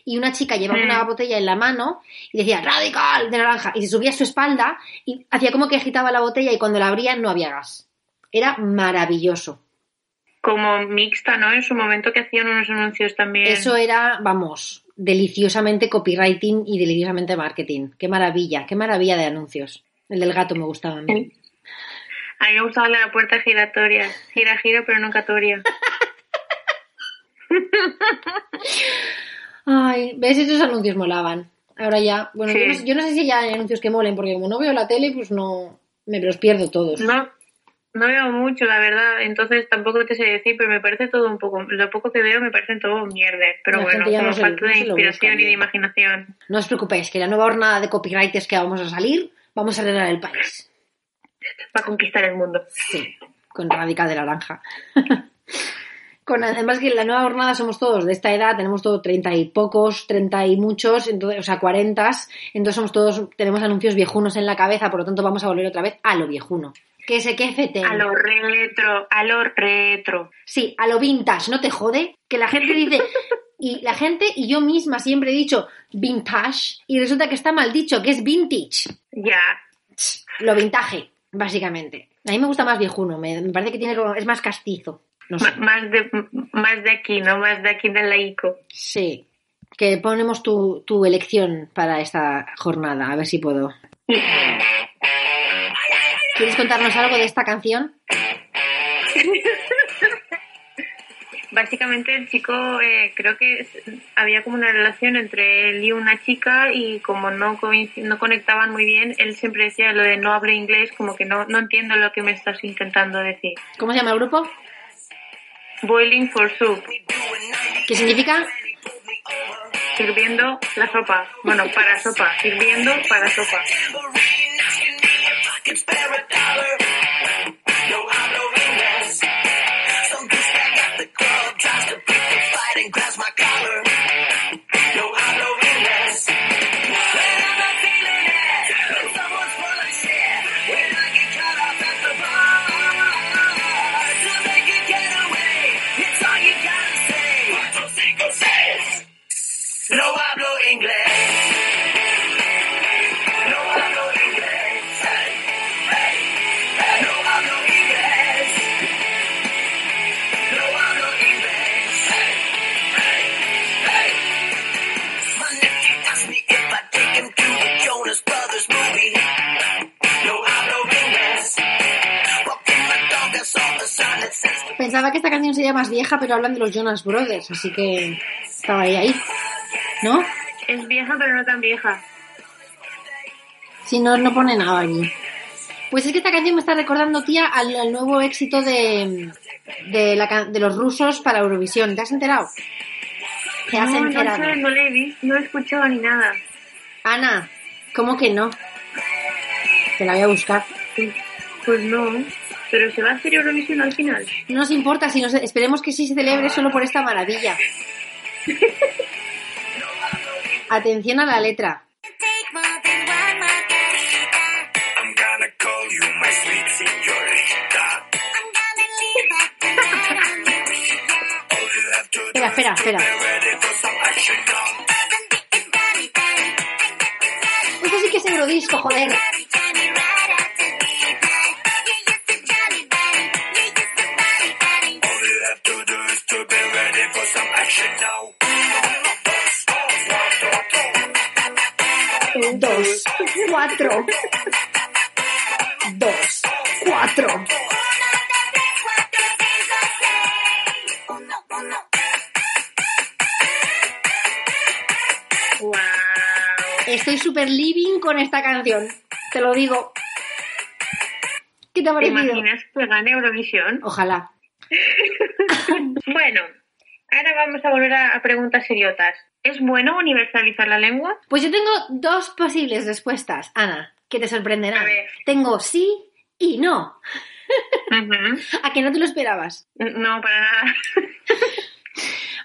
y una chica llevaba una botella en la mano y decía radical de naranja y se subía a su espalda y hacía como que agitaba la botella y cuando la abría no había gas. Era maravilloso. Como mixta, ¿no? En su momento que hacían unos anuncios también. Eso era, vamos, deliciosamente copywriting y deliciosamente marketing. Qué maravilla, qué maravilla de anuncios. El del gato me gustaba a mí. (laughs) A mí me gustaba la puerta giratoria. Gira, gira, pero nunca toria. (laughs) Ay, ¿ves? Esos anuncios molaban. Ahora ya, bueno, Sí. yo, no, sé- yo no sé si ya hay anuncios que molen, porque como no veo la tele, pues no, me los pierdo todos. No, no veo mucho, la verdad. Entonces tampoco te sé decir, pero me parece todo un poco. Lo poco que veo me parecen todo mierder. Pero La bueno, como no falta de inspiración busca y de imaginación. No os preocupéis, que la nueva jornada de copywriters que vamos a salir, vamos a arreglar el país. Para conquistar el mundo. Sí, con radical de naranja. (laughs) con además que en la nueva jornada somos todos de esta edad, tenemos todos treinta y pocos, treinta y muchos, entonces, o sea, cuarentas, entonces somos todos, tenemos anuncios viejunos en la cabeza, por lo tanto vamos a volver otra vez a lo viejuno. Que se que FT. A lo retro, a lo retro. Sí, a lo vintage, ¿no te jode? Que la gente dice, (laughs) y la gente y yo misma siempre he dicho vintage, y resulta que está mal dicho, que es vintage. Ya. Lo vintage, básicamente. A mí me gusta más viejuno, me, me parece que tiene como, es más castizo. No sé. Más, de, más de aquí, ¿no? Más de aquí del laico. Sí. Que ponemos tu, tu elección para esta jornada, a ver si puedo. (laughs) ¿Quieres contarnos algo de esta canción? Básicamente el chico eh, creo que había como una relación entre él y una chica y como no, no conectaban muy bien, él siempre decía lo de no hablo inglés, como que no, no entiendo lo que me estás intentando decir. ¿Cómo se llama el grupo? Boiling for soup, ¿Qué significa? sirviendo la sopa. Bueno, para sopa, sirviendo para sopa. Pensaba pero hablan de los Jonas Brothers, así que estaba ahí, ahí. ¿No? Es vieja, pero no tan vieja. Si no, no pone nada aquí. Pues es que esta canción me está recordando, tía, al, al nuevo éxito de, de, la de los rusos para Eurovisión. ¿Te has enterado? ¿Te has no, no enterado? sé, no le he visto, no he escuchado ni nada. Ana, ¿cómo que no? Te la voy a buscar. Pues no. Pero se va a hacer Eurovisión al final. No nos importa, si nos, esperemos que sí se celebre solo por esta maravilla. Atención a la letra. Take more than one margarita. I'm gonna call you cuatro. Dos, cuatro. Estoy super living con esta canción. Te lo digo. ¿Qué te ha ¿Te parecido? imaginas que gane Eurovisión? Ojalá. (laughs) Bueno, ahora vamos a volver a, a preguntas seriotas. ¿Es bueno universalizar la lengua? Pues yo tengo dos posibles respuestas, Ana, que te sorprenderán. A. Tengo sí y no. (laughs) ¿A que no te lo esperabas? No, para nada. (laughs)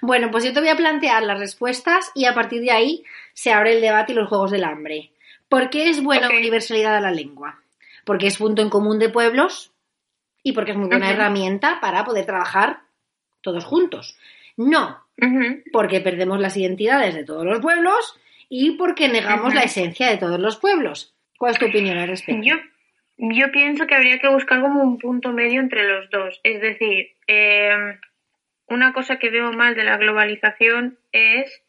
Bueno, pues yo te voy a plantear las respuestas y a partir de ahí se abre el debate y los juegos del hambre. ¿Por qué es buena Ok. universalidad de la lengua? Porque es punto en común de pueblos y porque es muy buena herramienta para poder trabajar todos juntos. No, Porque perdemos las identidades de todos los pueblos y porque negamos la esencia de todos los pueblos. ¿Cuál es tu opinión al respecto? Yo, yo pienso que habría que buscar como un punto medio entre los dos. Es decir, eh, una cosa que veo mal de la globalización es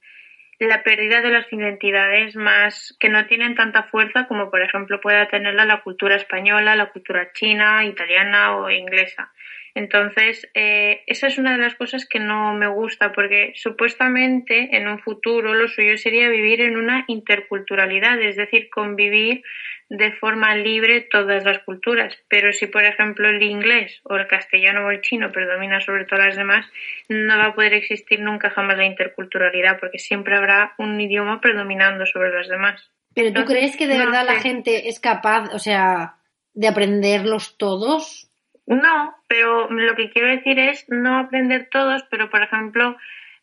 la pérdida de las identidades más que no tienen tanta fuerza como por ejemplo pueda tenerla la cultura española, la cultura china, italiana o inglesa. Entonces, eh, esa es una de las cosas que no me gusta porque supuestamente en un futuro lo suyo sería vivir en una interculturalidad, es decir, convivir de forma libre todas las culturas. Pero si, por ejemplo, el inglés o el castellano o el chino predomina sobre todas las demás, no va a poder existir nunca jamás la interculturalidad porque siempre habrá un idioma predominando sobre los demás. ¿Pero tú crees que de no verdad la gente es capaz, o sea, de aprenderlos todos? No, pero lo que quiero decir es no aprender todos, pero por ejemplo,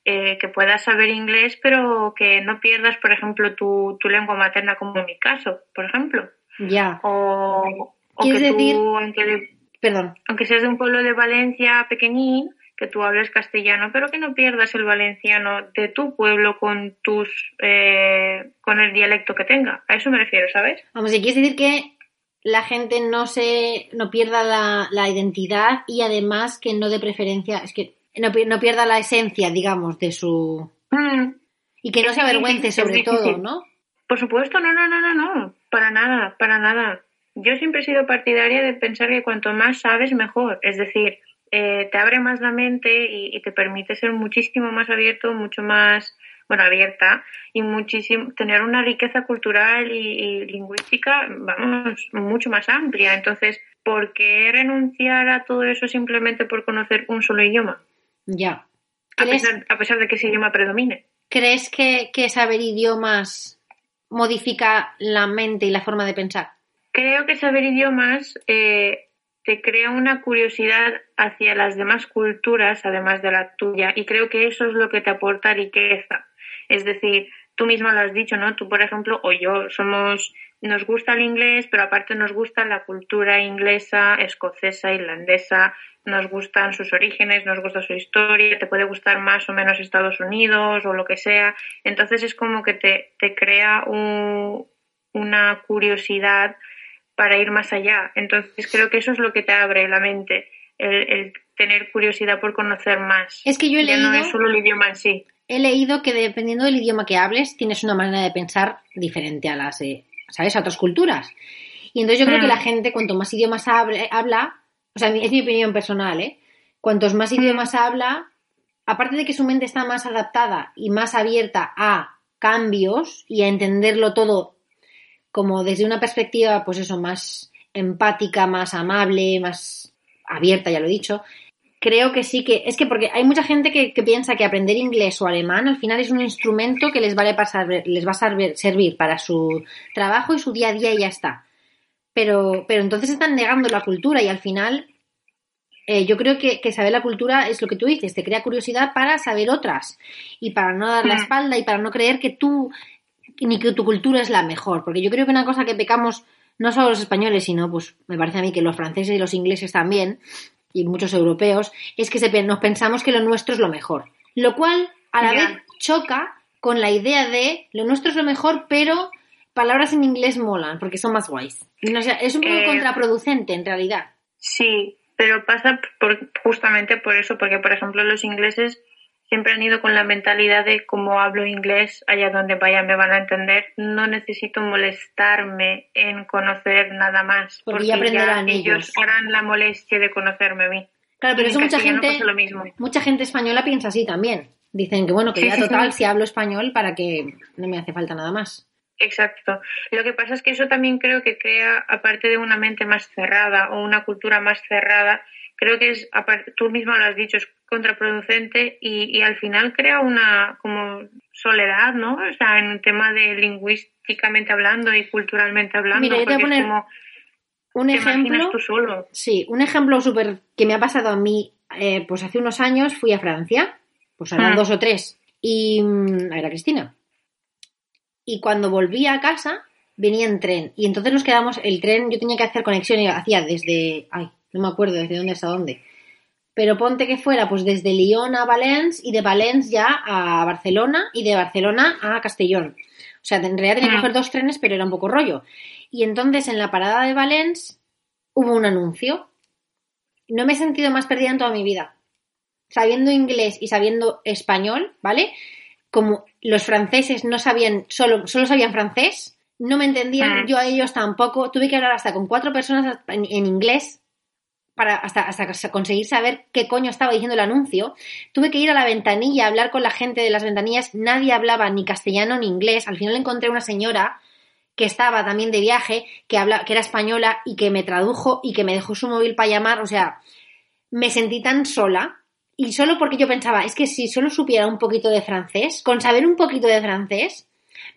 eh, que puedas saber inglés, pero que no pierdas, por ejemplo, tu, tu lengua materna, como en mi caso, por ejemplo. Ya, O, o que ¿Quieres tú, decir- aunque, de- perdón. aunque seas de un pueblo de Valencia pequeñín, que tú hables castellano, pero que no pierdas el valenciano de tu pueblo con tus eh, con el dialecto que tenga. A eso me refiero, ¿sabes? Vamos, si quieres decir que la gente no se no pierda la, la identidad y además que no de preferencia, es que no, no pierda la esencia, digamos, de su Mm. y que no se avergüence sobre todo. ¿no? Por supuesto, no, no, no, no, no, para nada, para nada. Yo siempre he sido partidaria de pensar que cuanto más sabes, mejor. Es decir, eh, te abre más la mente y, y te permite ser muchísimo más abierto, mucho más, bueno, abierta y muchísimo, tener una riqueza cultural y, y lingüística, vamos, mucho más amplia. Entonces, ¿por qué renunciar a todo eso simplemente por conocer un solo idioma? Ya. A ¿Crees, pesar, a pesar de que ese idioma predomine. crees que, que saber idiomas modifica la mente y la forma de pensar? Creo que saber idiomas eh, te crea una curiosidad hacia las demás culturas, además de la tuya, y creo que eso es lo que te aporta riqueza. Es decir, tú misma lo has dicho, ¿no? Tú, por ejemplo, o yo, somos, nos gusta el inglés, pero aparte nos gusta la cultura inglesa, escocesa, irlandesa, nos gustan sus orígenes, nos gusta su historia, te puede gustar más o menos Estados Unidos o lo que sea. Entonces es como que te, te crea un- una curiosidad para ir más allá. Entonces creo que eso es lo que te abre la mente, el, el tener curiosidad por conocer más. Es que yo he ya no es solo el idioma en sí. He leído que dependiendo del idioma que hables, tienes una manera de pensar diferente a las, de, ¿sabes? A otras culturas. Y entonces yo creo que la gente, cuanto más idiomas hable- habla, o sea, es mi opinión personal, ¿eh? cuantos más idiomas habla, aparte de que su mente está más adaptada y más abierta a cambios y a entenderlo todo como desde una perspectiva, pues eso, más empática, más amable, más abierta, ya lo he dicho, creo que sí que, es que porque hay mucha gente que, que piensa que aprender inglés o alemán al final es un instrumento que les vale para les va a servir, servir para su trabajo y su día a día y ya está. Pero, pero entonces están negando la cultura y al final eh, yo creo que, que saber la cultura es lo que tú dices, te crea curiosidad para saber otras y para no dar la Mm. espalda y para no creer que tú ni que tu cultura es la mejor. Porque yo creo que una cosa que pecamos no solo los españoles, sino pues me parece a mí que los franceses y los ingleses también, y muchos europeos, es que se, nos pensamos que lo nuestro es lo mejor. Lo cual a la vez choca con la idea de lo nuestro es lo mejor, pero palabras en inglés molan, porque son más guays. No, o sea, es un poco Eh, contraproducente en realidad. Sí, pero pasa por, justamente por eso, porque por ejemplo los ingleses siempre han ido con la mentalidad de como hablo inglés, allá donde vaya me van a entender, no necesito molestarme en conocer nada más, Porque ya aprenderán ellos ellos. harán la molestia de conocerme a mí. Claro, pero eso mucha gente, lo mismo. mucha gente española piensa así también. Dicen que bueno, que Sí, ya sí, total, sí. si hablo español, para que no me hace falta nada más. Exacto. Lo que pasa es que eso también creo que crea, aparte de una mente más cerrada o una cultura más cerrada, creo que es, tú misma lo has dicho, es contraproducente y, y al final crea una como soledad, ¿no? O sea, en un tema de lingüísticamente hablando y culturalmente hablando. Mira, yo te voy a poner como, Un ejemplo, tú solo. sí, un ejemplo súper que me ha pasado a mí, eh, pues hace unos años fui a Francia, pues eran Ah. dos o tres, y mm, era Cristina. Y cuando volví a casa, venía en tren, y entonces nos quedamos, el tren, yo tenía que hacer conexión y hacía desde, ay, no me acuerdo desde dónde hasta dónde, pero ponte que fuera pues desde Lyon a Valence y de Valence ya a Barcelona y de Barcelona a Castellón. O sea, en realidad tenía que Ah. coger dos trenes, pero era un poco rollo. Y entonces en la parada de Valence hubo un anuncio. No me he sentido más perdida en toda mi vida. Sabiendo inglés y sabiendo español, ¿vale? Como los franceses no sabían, solo, solo sabían francés, no me entendían, Ah. yo a ellos tampoco. Tuve que hablar hasta con cuatro personas en, en inglés para hasta, hasta conseguir saber qué coño estaba diciendo el anuncio. Tuve que ir a la ventanilla a hablar con la gente de las ventanillas. Nadie hablaba ni castellano ni inglés. Al final encontré una señora que estaba también de viaje, que, habla, que era española y que me tradujo y que me dejó su móvil para llamar. O sea, me sentí tan sola. Y solo porque yo pensaba, es que si solo supiera un poquito de francés, con saber un poquito de francés,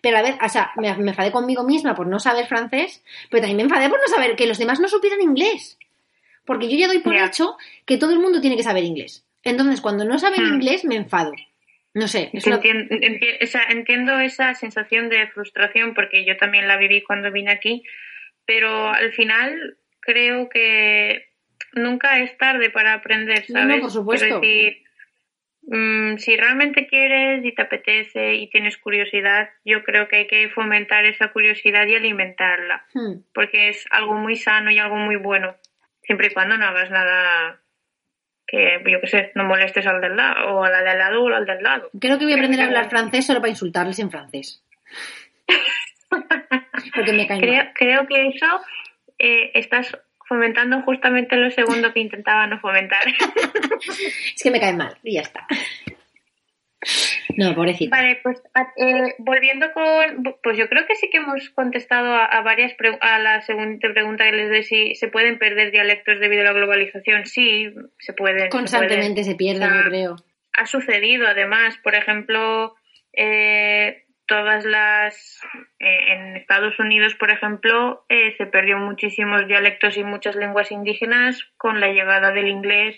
pero a ver, o sea, me, me enfadé conmigo misma por no saber francés, pero también me enfadé por no saber que los demás no supieran inglés. Porque yo ya doy por hecho que todo el mundo tiene que saber inglés. Entonces, cuando no saben Hmm. inglés, me enfado. No sé, es Te una- entien- enti- o sea, entiendo esa sensación de frustración porque yo también la viví cuando vine aquí, pero al final creo que nunca es tarde para aprender, ¿sabes? no, por supuesto. Quiero decir, mm, si realmente quieres y te apetece y tienes curiosidad, yo creo que hay que fomentar esa curiosidad y alimentarla, Hmm. porque es algo muy sano y algo muy bueno, siempre y cuando no hagas nada que, yo qué sé, no molestes al del lado, o a la del lado o al del lado. Creo que voy a aprender a que- hablar francés solo para insultarles en francés. (laughs) Porque me caen Creo, mal. creo que eso eh, estás fomentando justamente lo segundo que intentaba no fomentar. (laughs) Es que me caen mal y ya está. No, pobrecita. vale, pues eh, volviendo con, pues yo creo que sí que hemos contestado a, a varias pre- a la segunda pregunta que les doy si se pueden perder dialectos debido a la globalización. Sí, se pueden. se Constantemente se pierden, O sea, yo creo. ha sucedido además, por ejemplo, eh, todas las eh, en Estados Unidos, por ejemplo, eh, se perdió muchísimos dialectos y muchas lenguas indígenas con la llegada del inglés.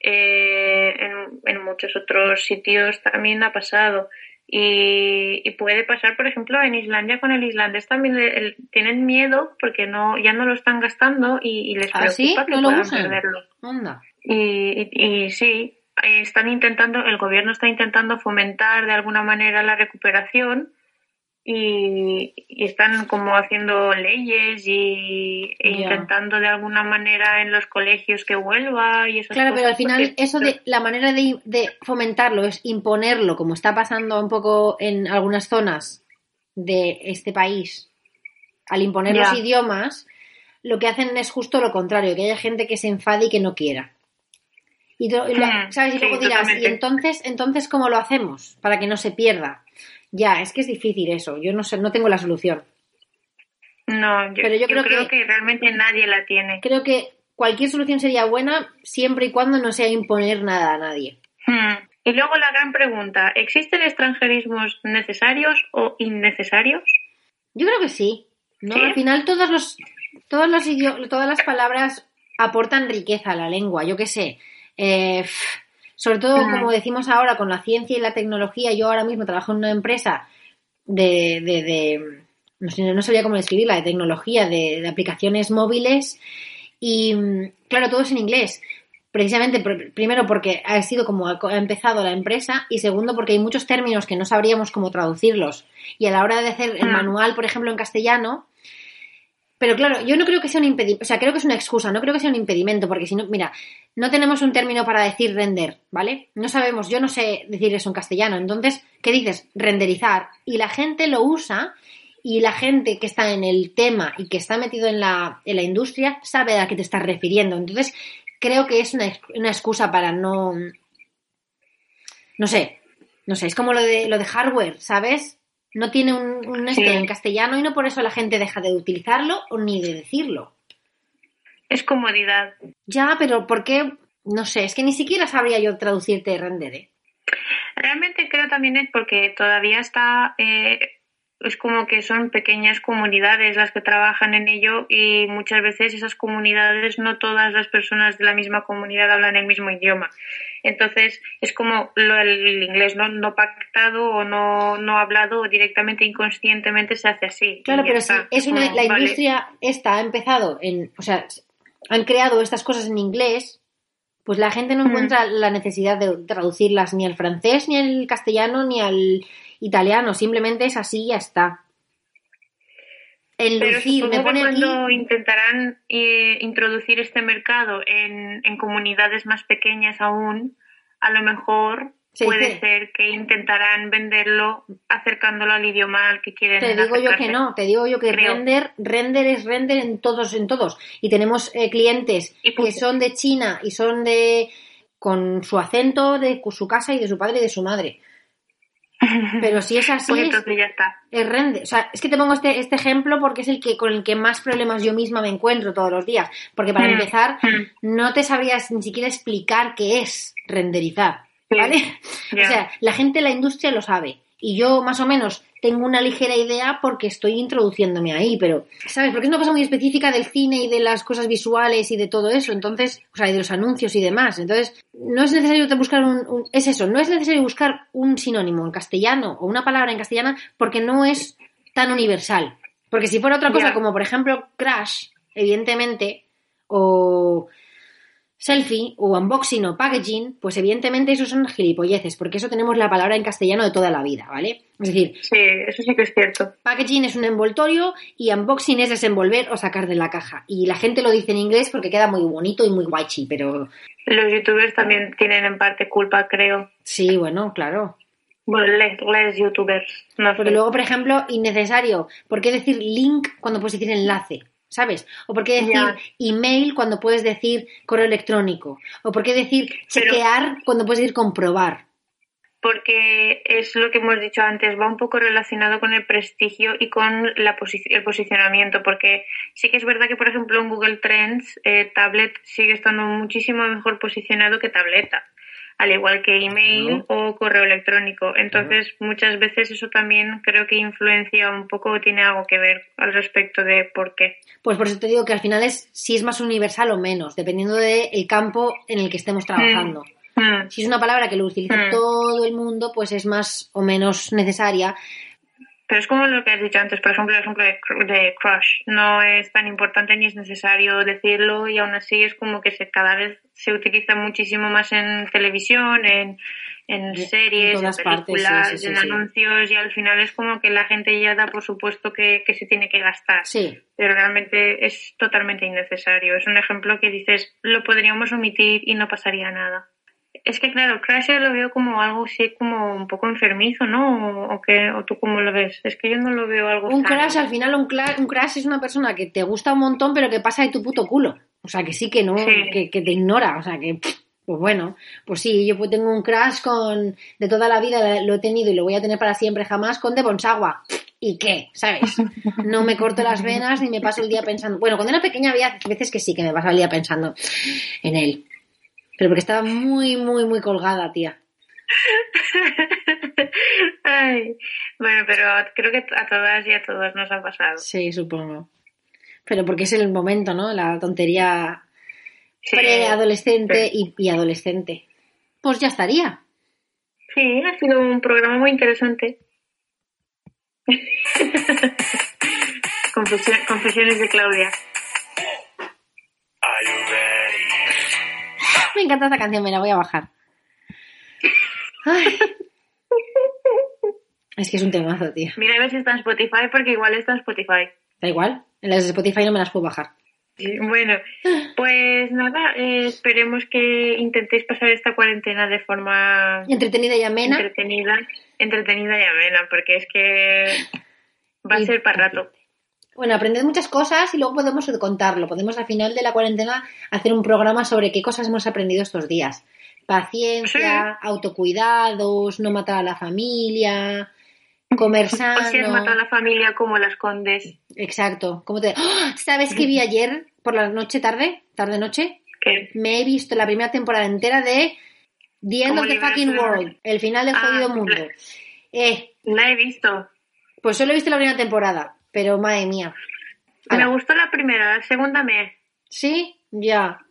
Eh, en, en muchos otros sitios también ha pasado. Y, y puede pasar, por ejemplo, en Islandia con el islandés también el- tienen miedo porque no ya no lo están gastando y, y les ¿Ah, sí? preocupa que ¿No lo puedan perderlo. Y, y, y sí, están intentando, el gobierno está intentando fomentar de alguna manera la recuperación y, y están como haciendo leyes y e intentando de alguna manera en los colegios que vuelva y esas Claro, pero al final porque- eso de la manera de, de fomentarlo es imponerlo, como está pasando un poco en algunas zonas de este país, al imponer los idiomas, lo que hacen es justo lo contrario, que haya gente que se enfade y que no quiera. Y, lo- Mm, ¿sabes? Y sí, luego dirás, totalmente. ¿y entonces, entonces cómo lo hacemos? Para que no se pierda. Ya, es que es difícil eso. Yo no sé, no tengo la solución. No, yo, Pero yo yo creo creo, que- que... realmente nadie la tiene. Creo que cualquier solución sería buena siempre y cuando no sea imponer nada a nadie. Hmm. Y luego la gran pregunta, ¿existen extranjerismos necesarios o innecesarios? Yo creo que sí. ¿no? ¿Sí? Al final todos los, todos los idi- todas las palabras aportan riqueza a la lengua. Yo qué sé. Eh, sobre todo, como decimos ahora, con la ciencia y la tecnología, yo ahora mismo trabajo en una empresa de, de, de- no, sé, no sabía cómo describirla, de tecnología, de, de aplicaciones móviles y mm, claro, todo es en inglés. Precisamente, pr- primero porque ha sido como ha co- ha empezado la empresa y segundo porque hay muchos términos que no sabríamos cómo traducirlos. Y a la hora de hacer el Ah. manual, por ejemplo, en castellano, pero claro, yo no creo que sea un impedimento, o sea, creo que es una excusa, no creo que sea un impedimento, porque si no, mira, no tenemos un término para decir render, ¿vale? No sabemos, yo no sé decir eso en castellano, entonces, ¿qué dices? Renderizar. Y la gente lo usa y la gente que está en el tema y que está metido en la, en la industria sabe a qué te estás refiriendo. Entonces, creo que es una, una excusa para no... No sé, no sé, es como lo de, lo de hardware, ¿sabes? No tiene un, un este Sí. en castellano y no por eso la gente deja de utilizarlo o ni de decirlo. Es comodidad. Ya, pero ¿por qué? No sé, es que ni siquiera sabría yo traducirte render, ¿eh? Realmente creo también es porque todavía está, eh, es como que son pequeñas comunidades las que trabajan en ello y muchas veces esas comunidades no todas las personas de la misma comunidad hablan el mismo idioma. Entonces es como lo, el inglés no, no pactado o no, no hablado o directamente inconscientemente se hace así. Claro, pero si es una, Como, la vale. industria esta ha empezado en, o sea, han creado estas cosas en inglés, pues la gente no Mm. encuentra la necesidad de traducirlas ni al francés, ni al castellano, ni al italiano, simplemente es así y ya está. En Pero lucir, me pone que aquí, cuando intentarán eh, introducir este mercado en, en comunidades más pequeñas aún, a lo mejor Se puede dice- ser que intentarán venderlo acercándolo al idioma al que quieren te digo yo que no, te digo yo que Creo. render, render es render en todos, en todos. Y tenemos eh, clientes Y que son de China y son de, con su acento de su casa y de su padre y de su madre. Pero si es así, Pues es- entonces ya está. es render. O sea, es que te pongo este, este ejemplo porque es el que con el que más problemas yo misma me encuentro todos los días. Porque para Mm, empezar, mm. no te sabrías ni siquiera explicar qué es renderizar. Sí, ¿Vale? (laughs) O sea, la gente de la industria lo sabe. Y yo más o menos tengo una ligera idea porque estoy introduciéndome ahí, pero, ¿sabes? Porque es una cosa muy específica del cine y de las cosas visuales y de todo eso. Entonces, o sea, y de los anuncios y demás. Entonces, no es necesario buscar un, un- es eso, no es necesario buscar un sinónimo en castellano o una palabra en castellana porque no es tan universal. Porque si fuera otra cosa, como por ejemplo crash, evidentemente, o selfie o unboxing o packaging, pues evidentemente esos son gilipolleces, porque eso tenemos la palabra en castellano de toda la vida, ¿vale? Es decir, Sí, eso sí que es cierto. packaging es un envoltorio y unboxing es desenvolver o sacar de la caja. Y la gente lo dice en inglés porque queda muy bonito y muy guachi, pero Los youtubers también tienen en parte culpa, creo. sí, bueno, claro. Bueno, les, les youtubers. No sé. Porque luego, por ejemplo, innecesario, ¿por qué decir link cuando puedes decir enlace? ¿Sabes? ¿O por qué decir Ya. email cuando puedes decir correo electrónico? ¿O por qué decir Pero- chequear cuando puedes decir comprobar? porque es lo que hemos dicho antes, va un poco relacionado con el prestigio y con la posi- el posicionamiento, porque sí que es verdad que, por ejemplo, en Google Trends, eh, tablet sigue estando muchísimo mejor posicionado que tableta, al igual que email o correo electrónico. Entonces, muchas veces eso también creo que influencia un poco o tiene algo que ver al respecto de por qué. Pues por eso te digo que al final es si es más universal o menos, dependiendo del campo en el que estemos trabajando. Mm. Si es una palabra que lo utiliza Mm. todo el mundo, pues es más o menos necesaria. Pero es como lo que has dicho antes, por ejemplo, el ejemplo de, cr- de crush. No es tan importante ni es necesario decirlo y aún así es como que se, cada vez se utiliza muchísimo más en televisión, en, en series, en, todas partes, sí, películas, sí, sí, en anuncios y al final es como que la gente ya da por supuesto que, que se tiene que gastar. Sí, Pero realmente es totalmente innecesario. Es un ejemplo que dices, lo podríamos omitir y no pasaría nada. Es que claro, Crash yo lo veo como algo así como un poco enfermizo, ¿no? O, o, o tú cómo lo ves. Es que yo no lo veo algo un sano. crash, al final un, un crash es una persona que te gusta un montón, pero que pasa de tu puto culo. O sea, que sí que no, Sí. que, que te ignora. O sea, que Pues bueno, pues sí, yo pues tengo un crash con de toda la vida, lo he tenido y lo voy a tener para siempre jamás con De Bonsagua. ¿Y qué? ¿Sabes? No me corto las venas ni me paso el día pensando. Bueno, cuando era pequeña había veces que sí, que me pasaba el día pensando en él. Pero porque estaba muy, muy, muy colgada, tía. (laughs) Ay, bueno, pero creo que a todas y a todos nos ha pasado. Sí, supongo. Pero porque es el momento, ¿no? La tontería Sí. preadolescente y, y adolescente. Pues ya estaría. Sí, ha sido un programa muy interesante. Confesio- (laughs) confesiones de Claudia. Me encanta esta canción, me la voy a bajar. Ay. Es que es un temazo, tío. Mira a ver si está en Spotify, porque igual está en Spotify. Da igual. En las de Spotify no me las puedo bajar. Bueno, pues nada, eh, esperemos que intentéis pasar esta cuarentena de forma Entretenida y amena. entretenida, entretenida y amena, porque es que va a Y- ser para rato. Bueno, aprended muchas cosas y luego podemos contarlo. Podemos al final de la cuarentena hacer un programa sobre qué cosas hemos aprendido estos días. Paciencia, autocuidados, no matar a la familia, comer (laughs) O si sano. has matado a la familia como las condes, Exacto. ¿Cómo te... ¿Sabes qué vi ayer por la noche tarde? Tarde noche. que Me he visto la primera temporada entera de The End of the Fucking. World. El final del Ah, jodido la- mundo. Eh, la he visto. pues solo he visto la primera temporada, pero madre mía. Me gustó la primera, la segunda me. ¿Sí? Ya.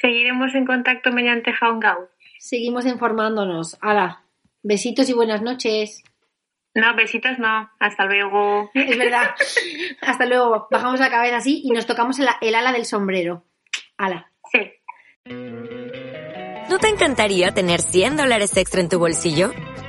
Seguiremos en contacto mediante Hangout. Seguimos informándonos. Hala. Besitos y buenas noches. No, besitos no. Hasta luego. Es verdad. (laughs) Hasta luego. Bajamos la cabeza así y nos tocamos el, el ala del sombrero. Ala. Sí. ¿No te encantaría tener 100 dólares extra en tu bolsillo?